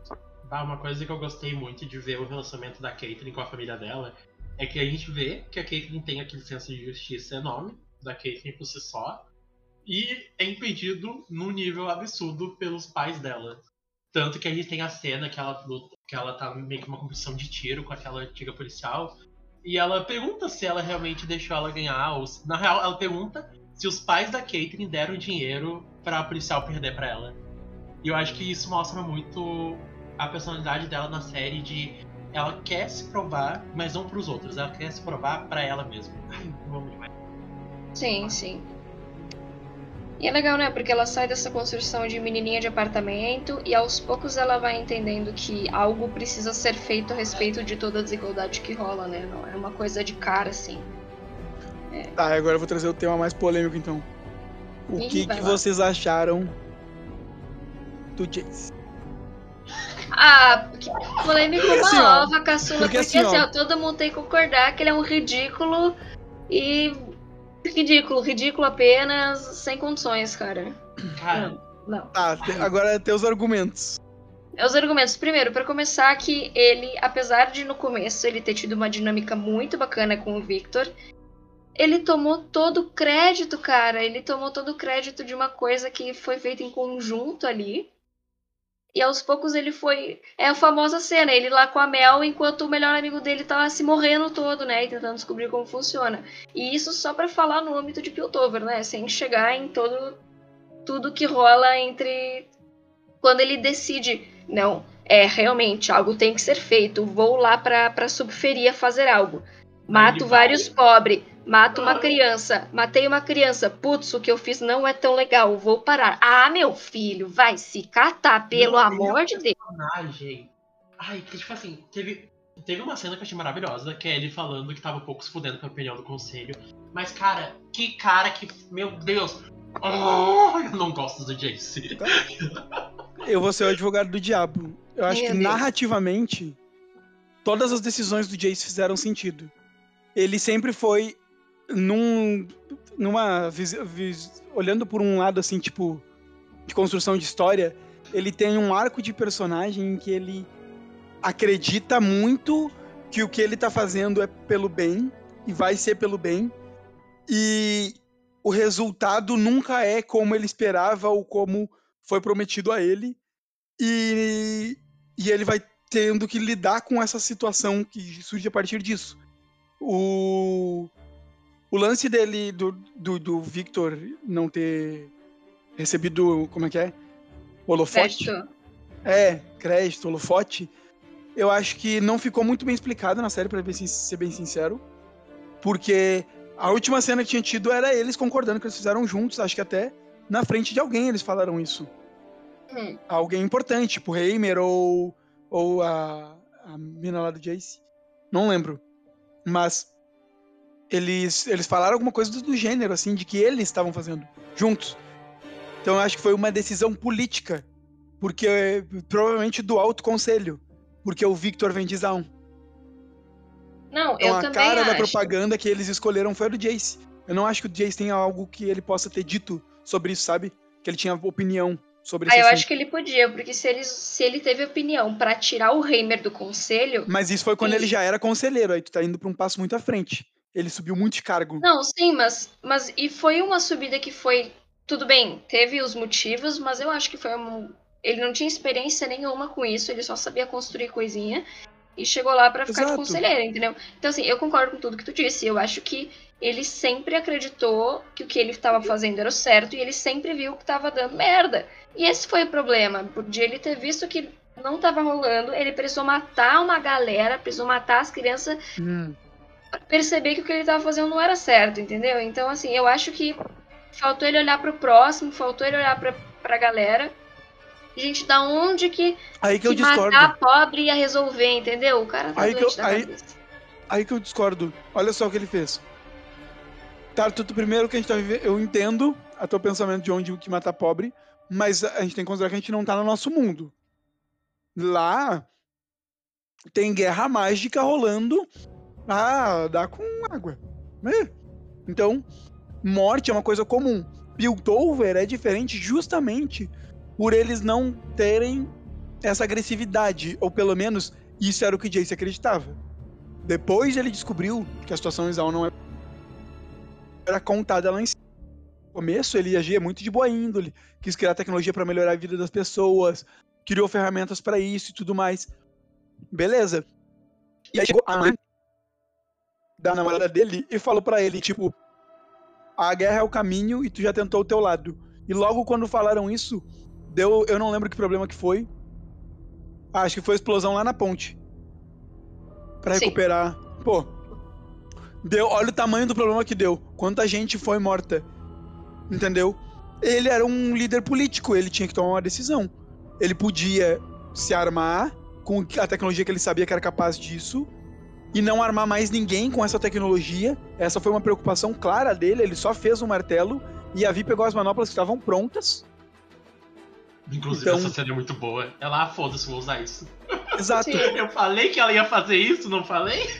[SPEAKER 3] Ah, uma coisa que eu gostei muito de ver o relacionamento da Caitlyn com a família dela é que a gente vê que a Caitlyn tem aquele senso de justiça enorme da Caitlyn por si só e é impedido num nível absurdo pelos pais dela. Tanto que a gente tem a cena que ela que ela tá meio que uma competição de tiro com aquela antiga policial e ela pergunta se ela realmente deixou ela ganhar ou se, na real ela pergunta se os pais da Caitlyn deram dinheiro pra policial perder pra ela. E eu acho que isso mostra muito a personalidade dela na série de ela quer se provar, mas não pros outros, ela quer se provar pra ela mesma. Ai, amo demais.
[SPEAKER 1] Sim, sim. E é legal, né? Porque ela sai dessa construção de menininha de apartamento e aos poucos ela vai entendendo que algo precisa ser feito a respeito de toda a desigualdade que rola, né? Não é uma coisa de cara, assim.
[SPEAKER 2] Tá, agora eu vou trazer o tema mais polêmico então. O
[SPEAKER 1] Ih,
[SPEAKER 2] que, que
[SPEAKER 1] lá.
[SPEAKER 2] vocês acharam do Jace?
[SPEAKER 1] Ah, que polêmico uma
[SPEAKER 2] Assim, ó,
[SPEAKER 1] ova, caçula.
[SPEAKER 2] porque
[SPEAKER 1] Porque,
[SPEAKER 2] assim,
[SPEAKER 1] assim,
[SPEAKER 2] ó,
[SPEAKER 1] todo mundo tem que concordar que ele é um ridículo e. Ridículo, ridículo apenas, sem condições, cara.
[SPEAKER 3] Cara,
[SPEAKER 1] Não.
[SPEAKER 2] Tá, te- agora tem os argumentos.
[SPEAKER 1] É os argumentos. Primeiro, pra começar, que ele, apesar de no começo ele ter tido uma dinâmica muito bacana com o Victor, ele tomou todo o crédito, cara. Ele tomou todo o crédito de uma coisa que foi feita em conjunto ali. E aos poucos ele foi. É a famosa cena, ele lá com a Mel, enquanto o melhor amigo dele tava se morrendo todo, né? E tentando descobrir como funciona. E isso só pra falar no âmbito de Piltover, né? Sem chegar em todo. Tudo que rola entre. Quando ele decide, não, é realmente, algo tem que ser feito. Vou lá pra, pra subferia fazer algo. Mato vários pobres, mato uma criança, matei uma criança. Putz, o que eu fiz não é tão legal, vou parar. Ah, meu filho, vai se catar, pelo
[SPEAKER 3] Meu
[SPEAKER 1] amor de Deus.
[SPEAKER 3] personagem. Ai, que tipo assim, teve, teve uma cena que eu achei maravilhosa, que é ele falando que tava um pouco se fudendo com a opinião do conselho. Mas, cara, que cara que. Meu Deus! Oh, eu não gosto do Jace.
[SPEAKER 2] Eu vou ser o advogado do diabo. Eu acho
[SPEAKER 1] Meu
[SPEAKER 2] que
[SPEAKER 1] Deus.
[SPEAKER 2] narrativamente, todas as decisões do Jace fizeram sentido. Ele sempre foi num. numa. vis- vis- olhando por um lado assim, tipo. de construção de história, ele tem um arco de personagem em que ele acredita muito que o que ele tá fazendo é pelo bem e vai ser pelo bem. E o resultado nunca é como ele esperava ou como foi prometido a ele. E, e ele vai tendo que lidar com essa situação que surge a partir disso. O, o lance dele, do, do, do Victor não ter recebido, como é que é? Holofote.
[SPEAKER 1] Crédito.
[SPEAKER 2] É, crédito, holofote. Eu acho que não ficou muito bem explicado na série, pra ser bem sincero. Porque a última cena que tinha tido era eles concordando que eles fizeram juntos. Acho que até na frente de alguém eles falaram isso.
[SPEAKER 1] Hum.
[SPEAKER 2] Alguém importante, tipo o Heimer ou, ou a, a mina lá do Jace. Não lembro. Mas eles, eles falaram alguma coisa do, do gênero, assim, de que eles estavam fazendo juntos. Então eu acho que foi uma decisão política. Porque provavelmente do alto conselho. Porque o Victor vem de Zaun.
[SPEAKER 1] Não,
[SPEAKER 2] Então
[SPEAKER 1] eu
[SPEAKER 2] a
[SPEAKER 1] também
[SPEAKER 2] cara da
[SPEAKER 1] acho.
[SPEAKER 2] propaganda que eles escolheram foi a do Jace. Eu não acho que o Jace tenha algo que ele possa ter dito sobre isso, sabe? Que ele tinha opinião sobre
[SPEAKER 1] Ah,
[SPEAKER 2] esse
[SPEAKER 1] eu
[SPEAKER 2] assunto.
[SPEAKER 1] acho que ele podia, porque se ele, se ele teve opinião pra tirar o Heimer do conselho,
[SPEAKER 2] Mas isso foi quando
[SPEAKER 1] Sim.
[SPEAKER 2] ele já era conselheiro, aí tu tá indo pra um passo muito à frente. Ele subiu muito de cargo.
[SPEAKER 1] Não, sim, mas, mas e foi uma subida que foi. Tudo bem, teve os motivos, mas eu acho que foi um. Ele não tinha experiência nenhuma com isso, ele só sabia construir coisinha e chegou lá pra ficar de conselheiro, entendeu? Então, assim, eu concordo com tudo que tu disse. Eu acho que ele sempre acreditou que o que ele estava fazendo era o certo e ele sempre viu que tava dando merda. E esse foi o problema, de ele ter visto que não tava rolando, ele precisou matar uma galera, precisou matar as crianças
[SPEAKER 2] Hum,
[SPEAKER 1] perceber que o que ele tava fazendo não era certo, entendeu? Então, assim, eu acho que faltou ele olhar pro próximo, faltou ele olhar pra, pra galera. Gente, da onde que,
[SPEAKER 2] Aí que eu
[SPEAKER 1] que
[SPEAKER 2] discordo.
[SPEAKER 1] matar pobre ia resolver, entendeu? O cara tá
[SPEAKER 2] Aí que eu- aí-. Aí que eu discordo. Olha só o que ele fez. Tá, tudo primeiro que a gente tá vivendo. Eu entendo a teu pensamento de onde que matar pobre, mas a gente tem que considerar que a gente não tá no nosso mundo. Lá tem guerra mágica rolando. Ah, dá com água. né? Então, morte é uma coisa comum. Piltover é diferente justamente por eles não terem essa agressividade, ou pelo menos isso era o que Jace acreditava. Depois ele descobriu que a situação em Zal não era contada lá em cima. No começo ele agia muito de boa índole, quis criar tecnologia para melhorar a vida das pessoas, criou ferramentas para isso e tudo mais. Beleza. E aí chegou a mãe da namorada dele e falou para ele, tipo, a guerra é o caminho e tu já tentou o teu lado. E logo quando falaram isso, deu, eu não lembro que problema que foi. Ah, acho que foi explosão lá na ponte. Pra
[SPEAKER 1] Sim.
[SPEAKER 2] recuperar. Pô. Deu, olha o tamanho do problema que deu. Quanta gente foi morta. Entendeu? Ele era um líder político, ele tinha que tomar uma decisão. Ele podia se armar com a tecnologia que ele sabia que era capaz disso e não armar mais ninguém com essa tecnologia. Essa foi uma preocupação clara dele, ele só fez o martelo e a Vi pegou as manoplas que estavam prontas.
[SPEAKER 3] Inclusive,
[SPEAKER 2] Então-
[SPEAKER 3] essa cena é muito boa. Ela, ah, foda-se, vou usar isso.
[SPEAKER 2] Exato.
[SPEAKER 3] Eu falei que ela ia fazer isso, não falei?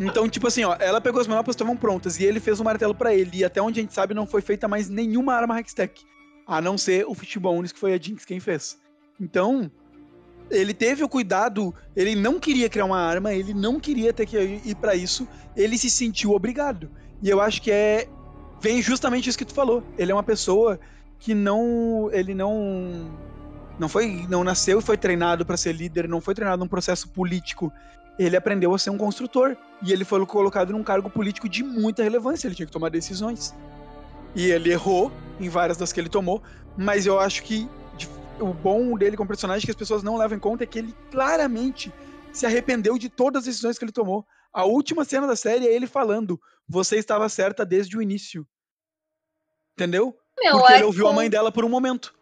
[SPEAKER 2] Então, tipo assim, ó, ela pegou as manoplas que estavam prontas e ele fez o martelo pra ele. E até onde a gente sabe, não foi feita mais nenhuma arma Hextech. A não ser o Fishbones, que foi a Jinx quem fez. Então, ele teve o cuidado, ele não queria criar uma arma, ele não queria ter que ir pra isso, ele se sentiu obrigado. E eu acho que é. Vem justamente isso que tu falou. Ele é uma pessoa que não. Ele não. Não foi. Não nasceu e foi treinado pra ser líder, não foi treinado num processo político ele aprendeu a ser um construtor. E ele foi colocado num cargo político de muita relevância. Ele tinha que tomar decisões. E ele errou em várias das que ele tomou. Mas eu acho que o bom dele como personagem que as pessoas não levam em conta é que ele claramente se arrependeu de todas as decisões que ele tomou. A última cena da série é ele falando: Você estava certa desde o início. Entendeu?
[SPEAKER 1] Meu,
[SPEAKER 2] Porque
[SPEAKER 1] é
[SPEAKER 2] ele ouviu a mãe dela por um momento.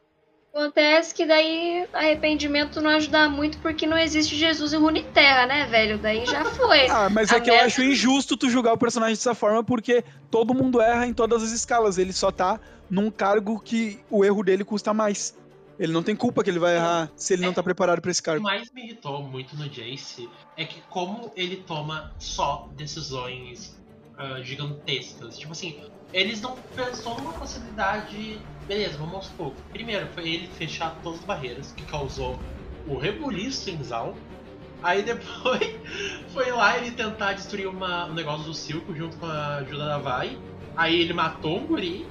[SPEAKER 1] Acontece que daí arrependimento não ajuda muito porque não existe Jesus em Runeterra, né, velho? Daí já foi.
[SPEAKER 2] Ah, mas
[SPEAKER 1] A
[SPEAKER 2] é que eu acho injusto tu julgar o personagem dessa forma porque todo mundo erra em todas as escalas. Ele só tá num cargo que o erro dele custa mais. Ele não tem culpa que ele vai errar se ele não tá preparado pra esse
[SPEAKER 3] O que
[SPEAKER 2] cargo.
[SPEAKER 3] mais me irritou muito no Jace é que como ele toma só decisões ah, gigantescas. Tipo assim, eles não pensou numa possibilidade. Beleza, vamos aos poucos. Primeiro, foi ele fechar todas as barreiras, que causou o rebuliço em Zal. Aí depois foi lá ele tentar destruir uma, um negócio do circo junto com a ajuda da Vai. Aí ele matou um guri.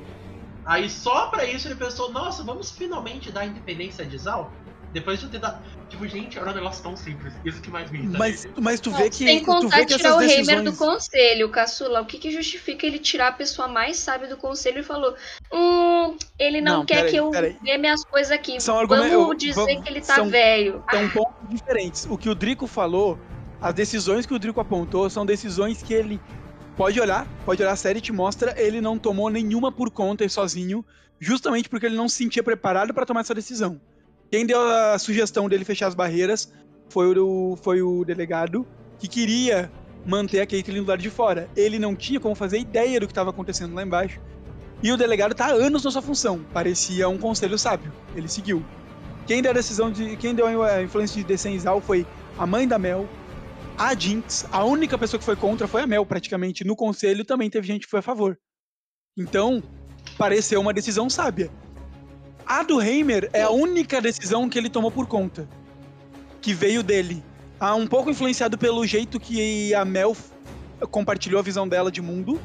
[SPEAKER 3] Aí só pra isso ele pensou, nossa, vamos finalmente dar a independência de Zal? Depois de ter dado. Tipo, gente, era um negócio tão simples. Isso que mais me irrita.
[SPEAKER 2] Mas, mas tu vê que,
[SPEAKER 1] sem
[SPEAKER 2] tu
[SPEAKER 1] contar
[SPEAKER 2] vê que
[SPEAKER 1] tirar
[SPEAKER 2] essas
[SPEAKER 1] o Heimer do
[SPEAKER 2] decisões...
[SPEAKER 1] conselho, Caçula. O que, que justifica ele tirar a pessoa mais sábia do conselho e falou: Hum, ele não,
[SPEAKER 2] Não,
[SPEAKER 1] quer
[SPEAKER 2] peraí,
[SPEAKER 1] que eu dê minhas coisas aqui.
[SPEAKER 2] São
[SPEAKER 1] Vamos
[SPEAKER 2] eu-
[SPEAKER 1] dizer
[SPEAKER 2] vamos-
[SPEAKER 1] que ele tá
[SPEAKER 2] são-
[SPEAKER 1] velho.
[SPEAKER 2] são pontos diferentes. O que o Drico falou, as decisões que o Drico apontou são decisões que ele pode olhar, pode olhar a série te mostra, ele não tomou nenhuma por conta e sozinho, justamente porque ele não se sentia preparado para tomar essa decisão. Quem deu a sugestão dele fechar as barreiras foi o, foi o delegado que queria manter a Caitlyn do lado de fora. Ele não tinha como fazer ideia do que estava acontecendo lá embaixo. E o delegado tá há anos na sua função. Parecia um conselho sábio. Ele seguiu. Quem deu a decisão de. Quem deu a influência de descer em Zal foi a mãe da Mel, a Jinx. A única pessoa que foi contra foi a Mel, praticamente. No conselho também teve gente que foi a favor. Então, pareceu uma decisão sábia. A do Heimer é a única decisão que ele tomou por conta. Que veio dele. Ah, um pouco influenciado pelo jeito que a Mel compartilhou a visão dela de mundo,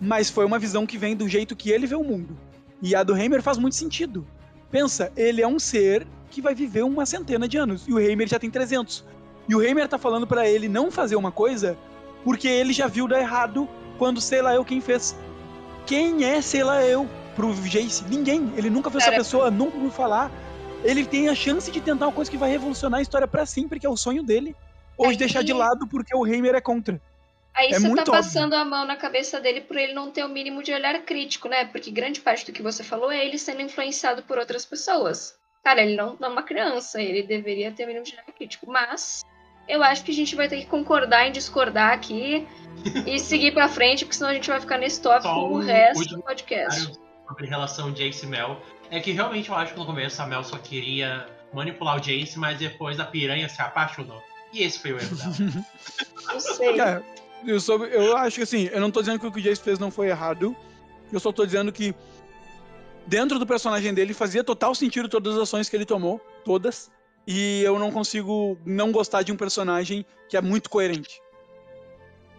[SPEAKER 2] mas foi uma visão que vem do jeito que ele vê o mundo. E a do Heimer faz muito sentido. Pensa, ele é um ser que vai viver uma centena de anos, e o Heimer já tem 300. E o Heimer tá falando para ele não fazer uma coisa porque ele já viu dar errado quando sei lá eu quem fez. Quem é sei lá eu pro Jace? Ninguém. Ele nunca viu essa pessoa, nunca ouviu falar. Ele tem a chance de tentar uma coisa que vai revolucionar a história para sempre, que é o sonho dele. Ou de deixar de lado porque o Heimer é contra.
[SPEAKER 1] Aí
[SPEAKER 2] É
[SPEAKER 1] você tá passando a mão na cabeça dele por ele não ter o mínimo de olhar crítico, né? Porque grande parte do que você falou é ele sendo influenciado por outras pessoas. Cara, ele não, não é uma criança, ele deveria ter o mínimo de olhar crítico. Mas eu acho que a gente vai ter que concordar em discordar aqui e seguir pra frente, porque senão a gente vai ficar nesse tópico
[SPEAKER 3] Só
[SPEAKER 1] o
[SPEAKER 3] um
[SPEAKER 1] resto do podcast.
[SPEAKER 3] sobre relação Jace e Mel é que realmente eu acho que no começo a Mel só queria manipular o Jace, mas depois a piranha se apaixonou. E esse foi o erro dela.
[SPEAKER 1] Não sei.
[SPEAKER 2] É, eu, soube- eu acho que assim, eu não tô dizendo que o que o Jace fez não foi errado. Eu só tô dizendo que dentro do personagem dele fazia total sentido todas as ações que ele tomou, todas. E eu não consigo não gostar de um personagem que é muito coerente.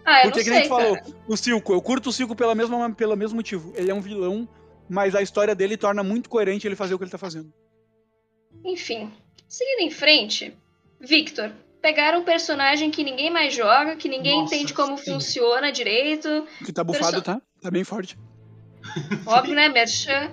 [SPEAKER 1] Ah, eu
[SPEAKER 2] Porque
[SPEAKER 1] não
[SPEAKER 2] que nem
[SPEAKER 1] sei,
[SPEAKER 2] gente falou,
[SPEAKER 1] cara.
[SPEAKER 2] o Silco, eu curto o Silco pela mesma, pelo mesmo motivo. Ele é um vilão, mas a história dele torna muito coerente ele fazer o que ele tá fazendo.
[SPEAKER 1] Enfim, seguindo em frente, Victor. Pegaram um personagem que ninguém mais joga, que ninguém
[SPEAKER 3] Nossa,
[SPEAKER 1] entende como
[SPEAKER 3] sim.
[SPEAKER 1] funciona direito.
[SPEAKER 2] Que tá bufado, tá? Tá bem forte.
[SPEAKER 1] Óbvio, né, Merchan?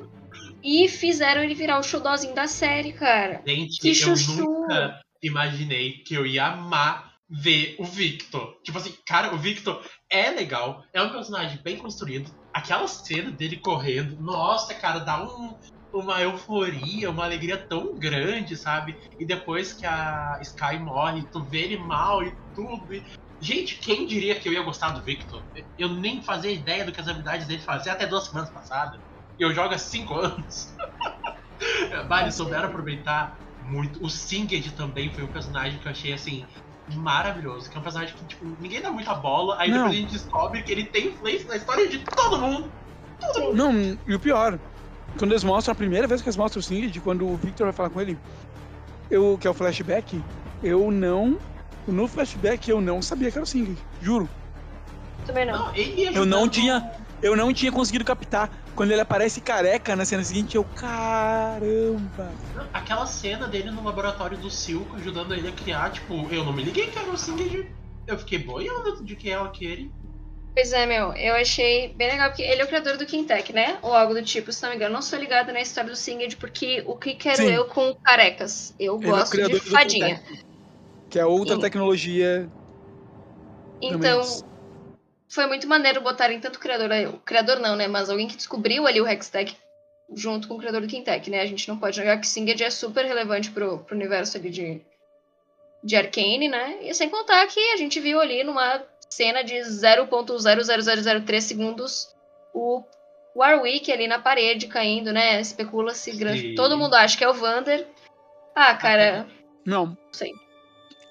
[SPEAKER 1] E fizeram ele virar o xodózinho da série, cara.
[SPEAKER 3] Gente,
[SPEAKER 1] Que
[SPEAKER 3] eu
[SPEAKER 1] chuchu.
[SPEAKER 3] nunca imaginei que eu ia amar ver o Victor. Tipo assim, cara, o Victor é legal, é um personagem bem construído. Aquela cena dele correndo, nossa, cara, dá um, uma euforia, uma alegria tão grande, sabe? E depois que a Sky morre, tu vê ele mal e tudo. e- Gente, quem diria que eu ia gostar do Victor? Eu nem fazia ideia do que as habilidades dele faziam até duas semanas passadas. E eu jogo há cinco anos. Bah, eles souberam aproveitar muito. O Singed também foi um personagem que eu achei assim maravilhoso. Que é um personagem que, tipo, ninguém dá muita bola. Aí
[SPEAKER 2] Não.
[SPEAKER 3] depois a gente descobre que ele tem influência na história de todo mundo.
[SPEAKER 2] Não, e o pior, quando eles mostram, a primeira vez que eles mostram o Singed, quando o Victor vai falar com ele, eu, que é o flashback, eu não. No flashback eu não sabia que era o Singed, juro.
[SPEAKER 1] Também não.
[SPEAKER 3] Não, ele
[SPEAKER 2] Eu não tinha. Eu não tinha conseguido captar. Quando ele aparece careca na cena seguinte, eu. Caramba!
[SPEAKER 3] Aquela cena dele no laboratório do Silco ajudando ele a criar, tipo, eu não me liguei que era o Singed. Eu fiquei boiando de que é aquele.
[SPEAKER 1] Pois é, meu, eu achei bem legal, porque ele é o criador do Quintec, né? Ou algo do tipo, se não me engano. Não sou ligada na história do Singed, porque o que quero
[SPEAKER 2] Sim.
[SPEAKER 1] eu com carecas? Eu
[SPEAKER 2] Ele é
[SPEAKER 1] gosto de
[SPEAKER 2] criador do
[SPEAKER 1] fadinha.
[SPEAKER 2] Que é outra
[SPEAKER 1] Sim.
[SPEAKER 2] tecnologia.
[SPEAKER 1] Então,
[SPEAKER 2] Também.
[SPEAKER 1] Foi muito maneiro botarem tanto o criador. O criador não, né? Mas alguém que descobriu ali o Hextech junto com o criador do Quintec, né? A gente não pode negar que Singed é super relevante pro, pro universo ali de, de Arcane, né? E sem contar que a gente viu ali numa cena de 0.00003 segundos o Warwick ali na parede caindo, né? Especula-se grande.
[SPEAKER 3] Sim.
[SPEAKER 1] Todo mundo acha que é o Vander. Ah, cara,
[SPEAKER 2] Não,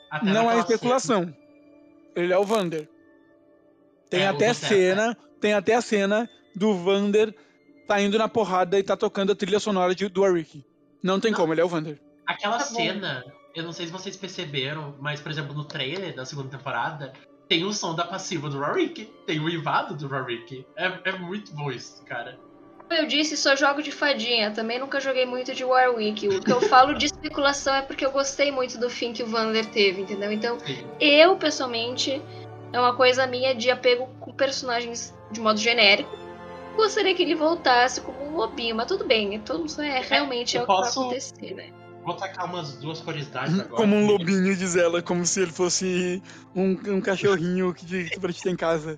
[SPEAKER 3] Até
[SPEAKER 2] não é especulação. Ele é o Vander. Tem
[SPEAKER 3] É,
[SPEAKER 2] até cena. Tem até a cena do Vander tá indo na porrada e tá tocando a trilha sonora de, do Warwick. Não tem
[SPEAKER 3] Não.
[SPEAKER 2] como, ele é o Vander.
[SPEAKER 3] Aquela
[SPEAKER 1] Tá
[SPEAKER 3] cena, eu não sei se vocês perceberam, mas, por exemplo, no trailer da segunda temporada, tem o som da passiva do Warwick, tem o invado do Warwick. É, é muito bom isso, cara.
[SPEAKER 1] Como eu disse, só jogo de fadinha. Também nunca joguei muito de Warwick. O que eu falo de especulação é porque eu gostei muito do fim que o Vander teve, entendeu? Então,
[SPEAKER 3] Sim.
[SPEAKER 1] eu, pessoalmente, é uma coisa minha de apego com personagens de modo genérico. Gostaria que ele voltasse como um lobinho, mas tudo bem. Todo mundo é realmente é
[SPEAKER 3] eu
[SPEAKER 1] o que vai
[SPEAKER 3] posso-
[SPEAKER 1] acontecer, né?
[SPEAKER 3] Vou tacar umas duas curiosidades agora.
[SPEAKER 2] Como um lobinho, diz ela, como se ele fosse um, um cachorrinho que, que pra gente ter em casa.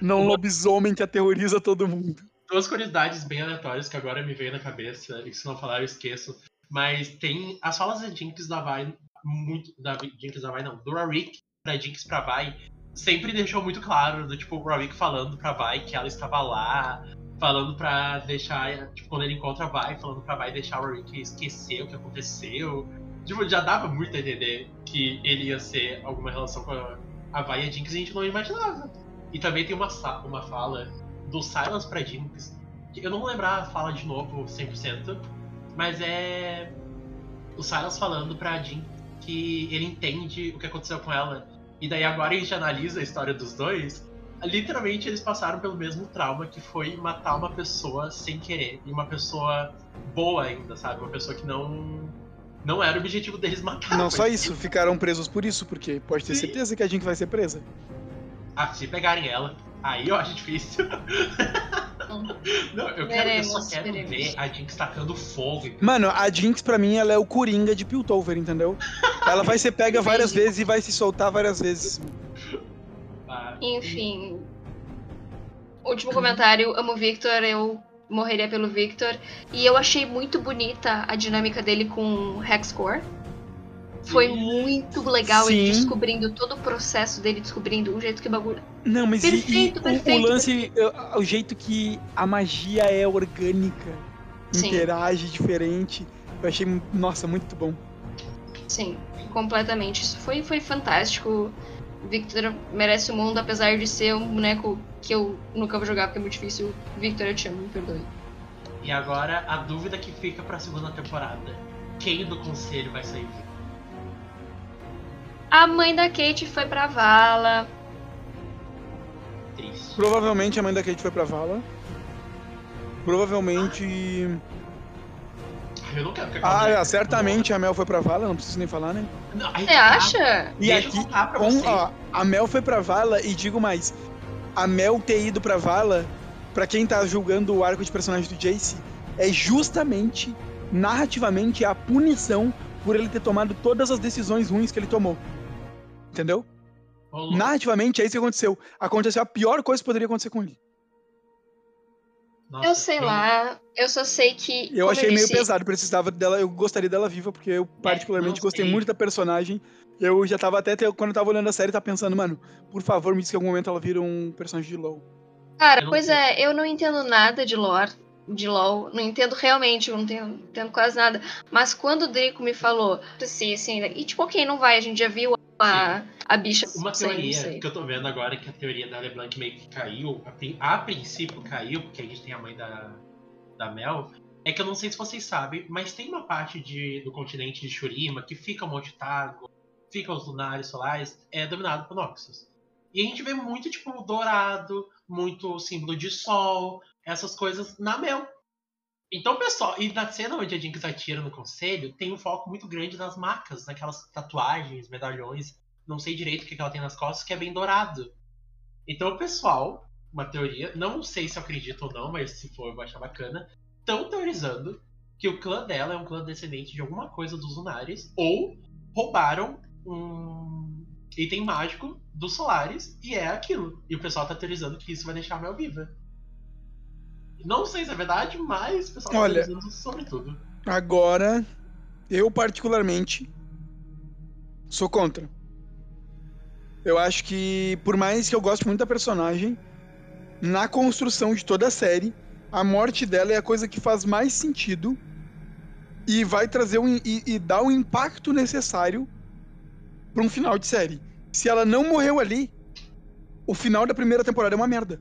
[SPEAKER 2] Não um lobisomem que aterroriza todo mundo.
[SPEAKER 3] Duas curiosidades bem aleatórias que agora me veio na cabeça, e se não falar eu esqueço. Mas tem as falas da Jinx da Vai, muito. Da Jinx da Vai, não, do Warwick da Jinx pra Vai, sempre deixou muito claro, do tipo, o Warwick falando pra Vai que ela estava lá, falando pra deixar, tipo, quando ele encontra a Vai, falando pra Vai deixar o Warwick esquecer o que aconteceu. Tipo, já dava muito a entender que ele ia ser alguma relação com a, Vai e a Jinx e a gente não imaginava. E também tem uma, uma fala do Silence pra Jinx. Eu não vou lembrar a fala de novo 100%, mas é o Silence falando pra Jinx que ele entende o que aconteceu com ela. E daí agora a gente analisa a história dos dois. literalmente eles passaram pelo mesmo trauma que foi matar uma pessoa sem querer. E uma pessoa boa ainda, sabe? Uma pessoa que não. Não era o objetivo deles matar.
[SPEAKER 2] Não só isso, ficaram presos por isso, porque pode ter
[SPEAKER 3] Sim.
[SPEAKER 2] certeza que a gente vai ser presa.
[SPEAKER 3] Ah, se pegarem ela, aí eu acho difícil. Não, eu, quero, eu só quero
[SPEAKER 1] veremos.
[SPEAKER 3] ver a Jinx tacando fogo.
[SPEAKER 2] Mano, a Jinx pra mim ela é o Coringa de Piltover, entendeu? Ela vai ser pega várias vezes e vai se soltar várias vezes.
[SPEAKER 1] Enfim. Último comentário, amo o Victor, eu morreria pelo Victor. E eu achei muito bonita a dinâmica dele com Hexcore. Foi muito legal ele
[SPEAKER 2] Sim.
[SPEAKER 1] descobrindo todo o processo dele, descobrindo o jeito que o bagulho.
[SPEAKER 2] Não, mas e-
[SPEAKER 1] Perfeito,
[SPEAKER 2] e, o-
[SPEAKER 1] perfeito,
[SPEAKER 2] o, lance, o, o jeito que a magia é orgânica,
[SPEAKER 1] Sim.
[SPEAKER 2] interage diferente. Eu achei, nossa, muito bom.
[SPEAKER 1] Sim, completamente. Isso foi, foi fantástico. Victor merece o mundo, apesar de ser um boneco que eu nunca vou jogar porque é muito difícil. Victor, eu te amo, me perdoe.
[SPEAKER 3] E agora a dúvida que fica pra segunda temporada. Quem do conselho vai sair vivo?
[SPEAKER 1] A mãe da Kate foi pra vala.
[SPEAKER 3] Triste.
[SPEAKER 2] Provavelmente a mãe da Kate foi pra vala. Provavelmente.
[SPEAKER 3] Ah, Eu não quero que
[SPEAKER 2] Ah, é, certamente a Mel foi pra vala, não preciso nem falar, né?
[SPEAKER 3] Não, aí
[SPEAKER 1] Você
[SPEAKER 3] tá.
[SPEAKER 1] acha?
[SPEAKER 2] E
[SPEAKER 3] Deixa
[SPEAKER 2] aqui, com, ó, a Mel foi pra vala e digo mais, a Mel ter ido pra vala, pra quem tá julgando o arco de personagem do Jace, é justamente, narrativamente, a punição por ele ter tomado todas as decisões ruins que ele tomou. Entendeu?
[SPEAKER 3] Lu,
[SPEAKER 2] Narrativamente é isso que aconteceu. Aconteceu a pior coisa que poderia acontecer com ele.
[SPEAKER 3] nossa,
[SPEAKER 1] Eu sei lá. Eu só sei que.
[SPEAKER 2] Eu achei meio
[SPEAKER 1] disse,
[SPEAKER 2] pesado, precisava dela, eu gostaria dela viva, porque eu particularmente
[SPEAKER 3] não
[SPEAKER 2] gostei
[SPEAKER 3] sei.
[SPEAKER 2] muito da personagem. Eu já tava até, quando eu tava olhando a série, tá pensando, mano, por favor, me diz que em algum momento ela vira um personagem de LoL.
[SPEAKER 1] Cara,
[SPEAKER 3] Eu
[SPEAKER 1] pois
[SPEAKER 3] sei.
[SPEAKER 1] é, eu não entendo nada de lore, de LOL. Não entendo realmente, eu não tenho, entendo quase nada. Mas quando o Drico me falou, assim, assim, e tipo, ok, não vai, a gente já viu a, a bicha
[SPEAKER 3] Uma
[SPEAKER 1] sem-
[SPEAKER 3] teoria que eu tô vendo agora que a teoria da LeBlanc meio que caiu, a, a princípio caiu, porque a gente tem a mãe da, da Mel, é que eu não sei se vocês sabem, mas tem uma parte de, do continente de Shurima que fica o Monte Tago, fica os lunares solares, é dominado por Noxus. E a gente vê muito, tipo, dourado, muito símbolo de sol, essas coisas na Mel. Então, pessoal, e na cena onde a Jinx atira no conselho, tem um foco muito grande nas marcas, naquelas tatuagens, medalhões, não sei direito o que ela tem nas costas, que é bem dourado. Então, o pessoal, uma teoria, não sei se eu acredito ou não, mas se for eu vou achar bacana, estão teorizando que o clã dela é um clã descendente de alguma coisa dos Lunares, ou roubaram um item mágico dos Solares, e é aquilo. E o pessoal tá teorizando que isso vai deixar a Mel viva. Não sei se é verdade, mas o pessoal tá
[SPEAKER 2] Olha,
[SPEAKER 3] sobre tudo.
[SPEAKER 2] Agora, eu particularmente sou contra. Eu acho que, por mais que eu goste muito da personagem, na construção de toda a série, a morte dela é a coisa que faz mais sentido e vai trazer um, e, e dar o impacto necessário para um final de série. Se ela não morreu ali, o final da primeira temporada é uma merda.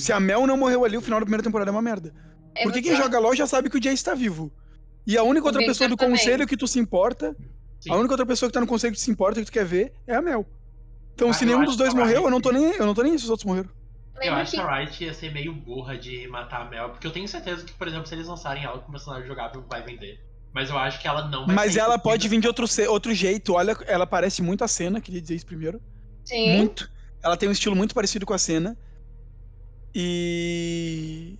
[SPEAKER 2] Se a Mel não morreu ali, o final da primeira temporada é uma merda.
[SPEAKER 1] É
[SPEAKER 2] Porque quem joga LOL já sabe que o Jace tá vivo. E a única
[SPEAKER 1] O
[SPEAKER 2] outra
[SPEAKER 1] Victor
[SPEAKER 2] pessoa do
[SPEAKER 1] também.
[SPEAKER 2] conselho que tu se importa,
[SPEAKER 3] Sim.
[SPEAKER 2] a única outra pessoa que tá no conselho que tu se importa, que tu quer ver, é a Mel. Então,
[SPEAKER 3] Ah,
[SPEAKER 2] se nenhum dos dois
[SPEAKER 3] que
[SPEAKER 2] morreu, eu não tô nem, eu não tô nem aí se os outros morreram.
[SPEAKER 3] Eu acho
[SPEAKER 1] que
[SPEAKER 3] que a Riot ia ser meio burra de matar a Mel, porque eu tenho certeza que, por exemplo, se eles lançarem ela com personagem jogável, vai vender. Mas eu acho que ela não vai
[SPEAKER 2] Mas ela pode vir de outro, outro jeito. Olha, ela parece muito a cena, queria dizer isso primeiro.
[SPEAKER 1] sim.
[SPEAKER 2] Muito. Ela tem um estilo muito parecido com a cena. E.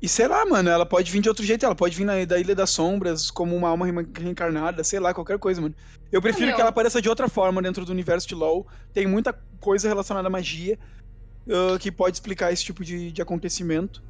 [SPEAKER 2] E sei lá, mano, ela pode vir de outro jeito. Ela pode vir na, da Ilha das Sombras como uma alma reencarnada, sei lá, qualquer coisa, mano. Eu prefiro
[SPEAKER 1] meu.
[SPEAKER 2] que ela apareça de outra forma dentro do universo de LoL. Tem muita coisa relacionada à magia ah, que pode explicar esse tipo de, de acontecimento.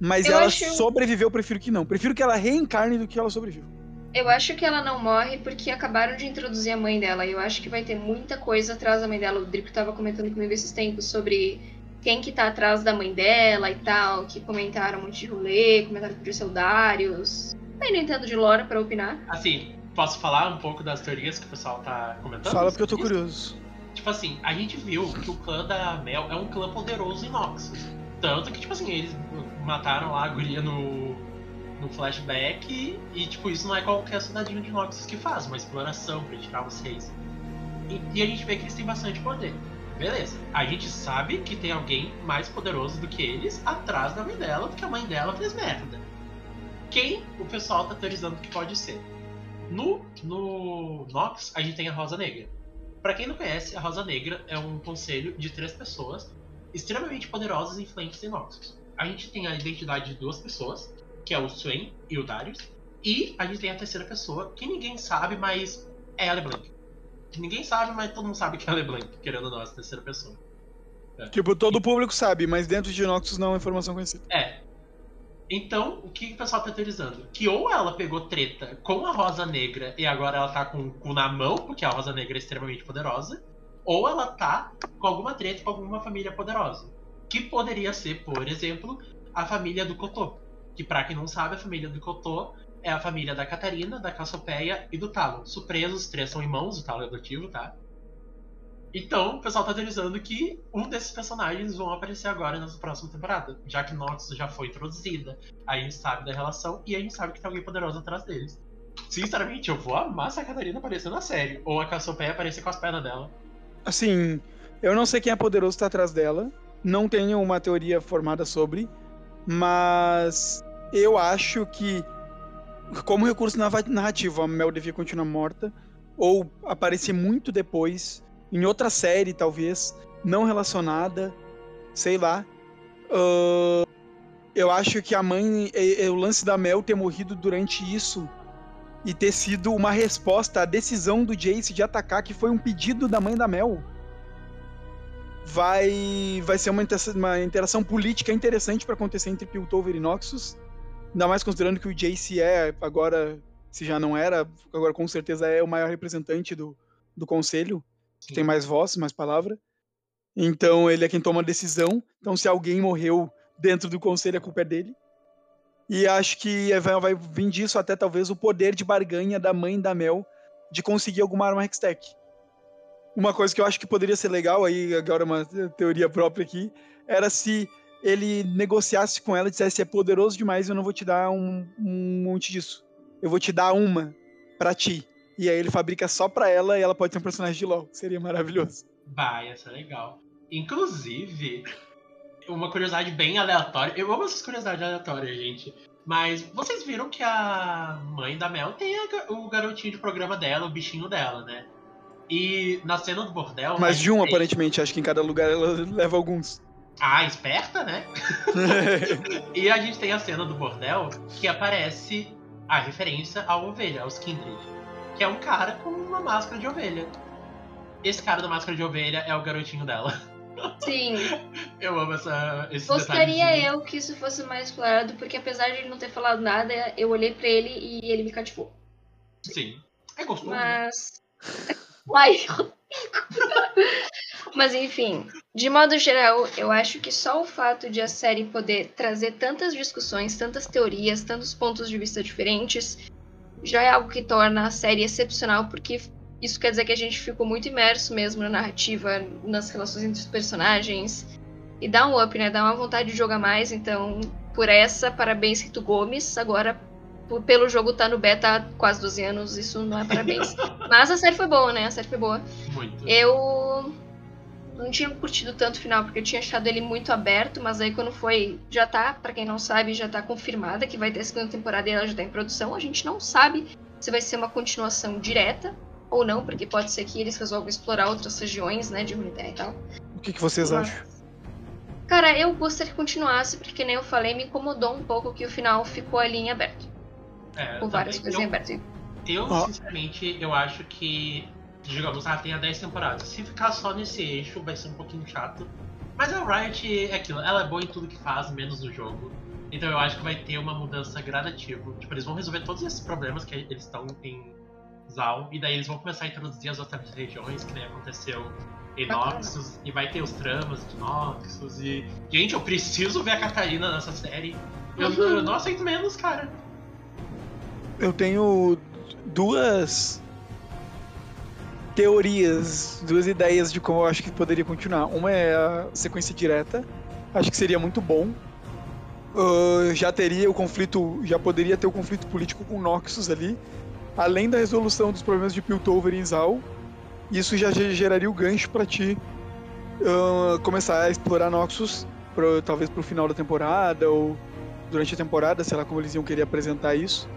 [SPEAKER 2] Mas
[SPEAKER 1] Eu
[SPEAKER 2] ela
[SPEAKER 1] acho-
[SPEAKER 2] sobreviveu, eu prefiro que não. Prefiro que ela reencarne do que ela sobreviva.
[SPEAKER 1] Eu acho que ela não morre porque acabaram de introduzir a mãe dela. E eu acho que vai ter muita coisa atrás da mãe dela. O Drico tava comentando comigo esses tempos sobre quem que tá atrás da mãe dela e tal. Que comentaram um monte de rolê, comentaram que podia ser o Darius. Também não entendo de lore pra opinar.
[SPEAKER 3] Assim, posso falar um pouco das teorias que o pessoal tá comentando?
[SPEAKER 2] Fala porque eu tô curioso.
[SPEAKER 3] Tipo assim, a gente viu que o clã da Mel é um clã poderoso em Noxus. Tanto que, tipo assim, eles mataram lá a guria no, no flashback e, e, tipo, isso não é qualquer cidadinho de Noxus que faz, uma exploração pra tirar os reis. E, e a gente vê que eles têm bastante poder. Beleza. A gente sabe que tem alguém mais poderoso do que eles atrás da mãe dela, porque a mãe dela fez merda. Quem o pessoal tá teorizando que pode ser? No, no Nox, a gente tem a Rosa Negra. Para quem não conhece, a Rosa Negra é um conselho de três pessoas extremamente poderosas e influentes em Noxus. A gente tem a identidade de duas pessoas, que é o Swain e o Darius, e a gente tem a terceira pessoa, que ninguém sabe, mas é a LeBlanc. Que ninguém sabe, mas todo mundo sabe que é a LeBlanc, querendo ou não, essa terceira pessoa.
[SPEAKER 2] É. Tipo, todo o público sabe, mas dentro de Noxus não é informação conhecida.
[SPEAKER 3] É. Então, o que o pessoal tá teorizando? Que ou ela pegou treta com a Rosa Negra e agora ela tá com o cu na mão, porque a Rosa Negra é extremamente poderosa, ou ela tá com alguma treta com alguma família poderosa. Que poderia ser, por exemplo, a família do Cotô. Que, pra quem não sabe, a família do Cotô é a família da Catarina, da Cassiopeia e do Talo. Surpresos, os três são irmãos, o Talo é adotivo, tá? Então, o pessoal tá teorizando que um desses personagens vão aparecer agora nessa próxima temporada. Já que Nox já foi introduzida, a gente sabe da relação e a gente sabe que tem alguém poderoso atrás deles. Sinceramente, eu vou amar se a Catarina aparecer na série. Ou a Cassiopeia aparecer com as pernas dela.
[SPEAKER 2] Assim, eu não sei quem é poderoso tá atrás dela. Não tenho uma teoria formada sobre. Mas eu acho que, como recurso narrativo, a Mel devia continuar morta. Ou aparecer muito depois em outra série, talvez, não relacionada, sei lá. Uh, eu acho que a mãe, é, é, o lance da Mel ter morrido durante isso e ter sido uma resposta à decisão do Jace de atacar, que foi um pedido da mãe da Mel, vai, vai ser uma, uma interação política interessante para acontecer entre Piltover e Noxus. Ainda mais considerando que o Jace é, agora, se já não era, agora com certeza é o maior representante do, do conselho que tem mais voz, mais palavra. Então ele é quem toma a decisão. Então se alguém morreu dentro do conselho, a culpa é dele. E acho que vai, vai vir disso até talvez o poder de barganha da mãe da Mel de conseguir alguma arma Hextech. Uma coisa que eu acho que poderia ser legal, aí agora uma teoria própria aqui, era se ele negociasse com ela e dissesse é poderoso demais, eu não vou te dar um, um monte disso. Eu vou te dar uma para ti. E aí ele fabrica só pra ela e ela pode ser um personagem de LoL. Seria maravilhoso.
[SPEAKER 3] Vai, isso é legal. Inclusive, uma curiosidade bem aleatória. Eu amo essas curiosidades aleatórias, gente. Mas vocês viram que a mãe da Mel tem o garotinho de programa dela, o bichinho dela, né? E na cena do bordel.
[SPEAKER 2] Mais de um, tem... aparentemente. Acho que em cada lugar ela leva alguns.
[SPEAKER 3] Ah, esperta, né? e a gente tem a cena do bordel que aparece a referência à ovelha, aos Kindred que é um cara com uma máscara de ovelha. Esse cara da máscara de ovelha é o garotinho dela.
[SPEAKER 1] Sim.
[SPEAKER 3] eu amo essa, esse
[SPEAKER 1] Gostaria eu que isso fosse mais explorado, porque apesar de ele não ter falado nada, eu olhei para ele e ele me cativou.
[SPEAKER 3] Sim. É gostoso.
[SPEAKER 1] Né? Uai, Mas enfim, de modo geral, eu acho que só o fato de a série poder trazer tantas discussões, tantas teorias, tantos pontos de vista diferentes, já é algo que torna a série excepcional, porque isso quer dizer que a gente ficou muito imerso mesmo na narrativa, nas relações entre os personagens. E dá um up, né? Dá uma vontade de jogar mais. Então, por essa, parabéns, Rito Gomes. Agora, pelo jogo tá no beta há quase 12 anos, isso não é parabéns. Mas a série foi boa, né? A série foi boa.
[SPEAKER 3] Muito.
[SPEAKER 1] Eu não tinha curtido tanto o final, porque eu tinha achado ele muito aberto, mas aí quando foi. Já tá, para quem não sabe, já tá confirmada que vai ter a segunda temporada e ela já tá em produção. A gente não sabe se vai ser uma continuação direta ou não, porque pode ser que eles resolvam explorar outras regiões, né, de Runeterra e tal.
[SPEAKER 2] O que, que vocês mas... acham?
[SPEAKER 1] Cara, eu gostaria que continuasse, porque nem eu falei, me incomodou um pouco que o final ficou ali em aberto. É, com várias coisas eu, em aberto.
[SPEAKER 3] Eu, oh. sinceramente, eu acho que digamos, ah, tenha 10 temporadas. Se ficar só nesse eixo, vai ser um pouquinho chato. Mas a Riot é aquilo, ela é boa em tudo que faz, menos no jogo. Então eu acho que vai ter uma mudança gradativa. Tipo, eles vão resolver todos esses problemas que eles estão em Zal, e daí eles vão começar a introduzir as outras regiões, que nem aconteceu em Noxus, e vai ter os tramas de Noxus, e... Gente, eu preciso ver a Catarina nessa série. Eu, uhum. eu não aceito menos, cara.
[SPEAKER 2] Eu tenho duas teorias, duas ideias de como eu acho que poderia continuar. Uma é a sequência direta, acho que seria muito bom. Uh, já teria o conflito, já poderia ter o conflito político com Noxus ali, além da resolução dos problemas de Piltover e Zal. Isso já geraria o gancho para ti uh, começar a explorar Noxus, pro, talvez pro final da temporada ou durante a temporada, sei lá como eles iam querer apresentar isso.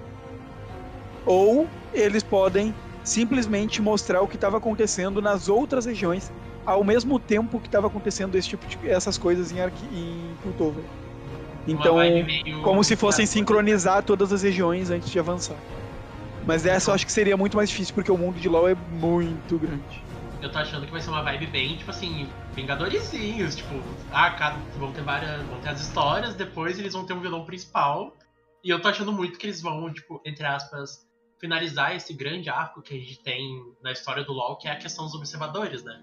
[SPEAKER 2] Ou eles podem simplesmente mostrar o que estava acontecendo nas outras regiões ao mesmo tempo que estava acontecendo esse tipo de essas coisas em, Arqui, em Piltover. Então, como se fossem sincronizar todas as regiões antes de avançar. Mas essa eu acho que seria muito mais difícil porque o mundo de LoL é muito grande.
[SPEAKER 3] Eu tô achando que vai ser uma vibe bem, tipo assim, Vingadorzinhos, tipo, ah, cada, vão ter várias. vão ter as histórias, depois eles vão ter um vilão principal. E eu tô achando muito que eles vão, tipo, entre aspas, finalizar esse grande arco que a gente tem na história do LoL, que é a questão dos observadores, né?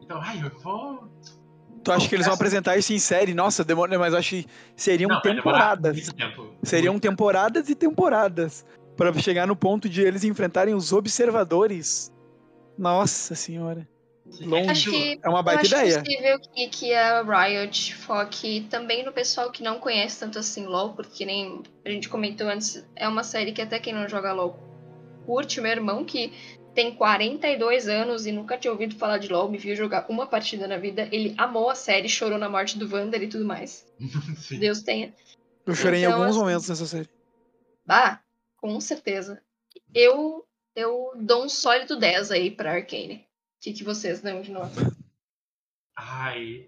[SPEAKER 3] Então, ai, eu vou.
[SPEAKER 2] Tu acha que eles vão apresentar isso em série? Nossa, demora, mas acho que seriam Não, temporadas. Seriam temporadas e temporadas. para chegar no ponto de eles enfrentarem os observadores. Nossa senhora. Longe. Acho que, é uma baita ideia.
[SPEAKER 1] É possível que, que a Riot foque também no pessoal que não conhece tanto assim LoL, porque nem a gente comentou antes, é uma série que até quem não joga LoL curte. Meu irmão, que tem 42 anos e nunca tinha ouvido falar de LoL, me viu jogar uma partida na vida. Ele amou a série, chorou na morte do Vander e tudo mais. Deus tenha.
[SPEAKER 2] Eu chorei então, em alguns assim, momentos nessa série.
[SPEAKER 1] Bah, com certeza. Eu, eu dou um sólido 10 aí pra Arcane. O que, que vocês dão de novo?
[SPEAKER 3] Ai.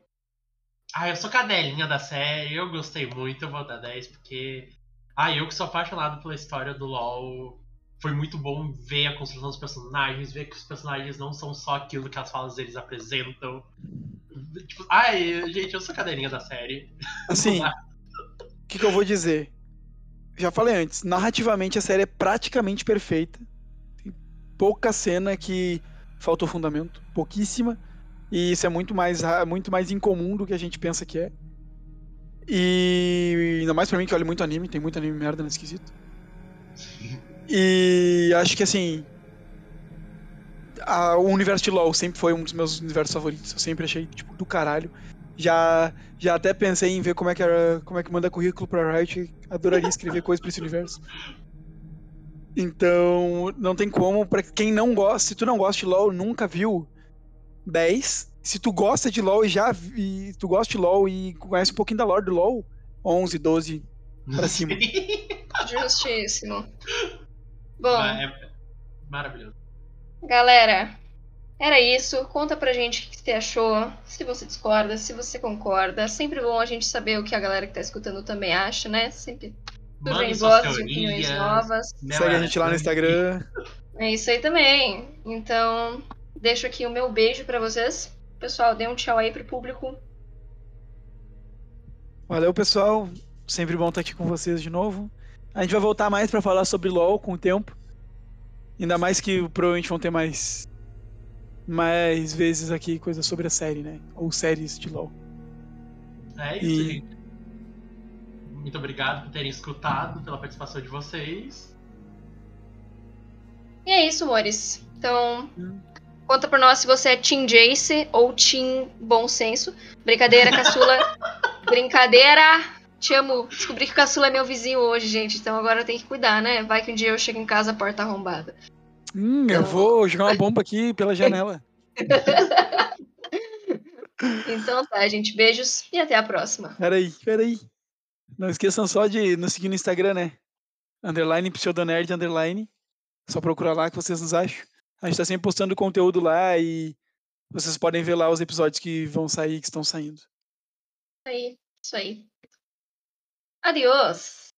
[SPEAKER 3] Ai, eu sou cadelinha da série, eu gostei muito, eu vou dar 10, porque. Ai, eu que sou apaixonado pela história do LoL foi muito bom ver a construção dos personagens, ver que os personagens não são só aquilo que as falas deles apresentam. Tipo, ai, gente, eu sou cadeirinha da série.
[SPEAKER 2] Assim, o que, que eu vou dizer? Já falei antes, narrativamente a série é praticamente perfeita. Tem pouca cena que faltou fundamento, pouquíssima. E isso é muito mais, muito mais incomum do que a gente pensa que é. E ainda mais pra mim que olho muito anime, tem muito anime merda nesse quesito. E acho que assim. A, o universo de LoL sempre foi um dos meus universos favoritos. Eu sempre achei, tipo, do caralho. Já, já até pensei em ver como é que era, como é que manda currículo pra Riot. Adoraria escrever coisas pra esse universo. Então, não tem como. Pra quem não gosta, se tu não gosta de LoL, nunca viu 10. Se tu gosta de LoL e já e tu gosta de LoL e conhece um pouquinho da lore do LoL, 11, 12 pra cima.
[SPEAKER 1] Justíssimo. Bom.
[SPEAKER 3] É maravilhoso.
[SPEAKER 1] Galera, era isso. Conta pra gente o que você achou. Se você discorda, se você concorda. Sempre bom a gente saber o que a galera que tá escutando também acha, né? Sempre surgem vozes e opiniões novas.
[SPEAKER 2] Segue a gente lá no Instagram.
[SPEAKER 1] É isso aí também. Então, deixo aqui o meu beijo para vocês. Pessoal, dê um tchau aí pro público.
[SPEAKER 2] Valeu, pessoal. Sempre bom estar aqui com vocês de novo. A gente vai voltar mais para falar sobre LoL com o tempo. Ainda mais que provavelmente vão ter mais mais vezes aqui coisas sobre a série, né? Ou séries de LoL.
[SPEAKER 3] É isso, e... gente. Muito obrigado por terem escutado, pela participação de vocês.
[SPEAKER 1] E é isso, amores. Então, hum. conta pra nós se você é Team Jace ou Team Bom Senso. Brincadeira, caçula. Brincadeira! Te amo. Descobri que o caçula é meu vizinho hoje, gente. Então agora tem que cuidar, né? Vai que um dia eu chego em casa, a porta arrombada.
[SPEAKER 2] Hum, então... eu vou jogar uma bomba aqui pela janela.
[SPEAKER 1] então tá, gente. Beijos e até a próxima.
[SPEAKER 2] Peraí, peraí. Não esqueçam só de nos seguir no Instagram, né? Underline pseudonerd, underline. Só procurar lá que vocês nos acham. A gente tá sempre postando conteúdo lá e vocês podem ver lá os episódios que vão sair, que estão saindo.
[SPEAKER 1] Isso aí, isso aí. Adiós!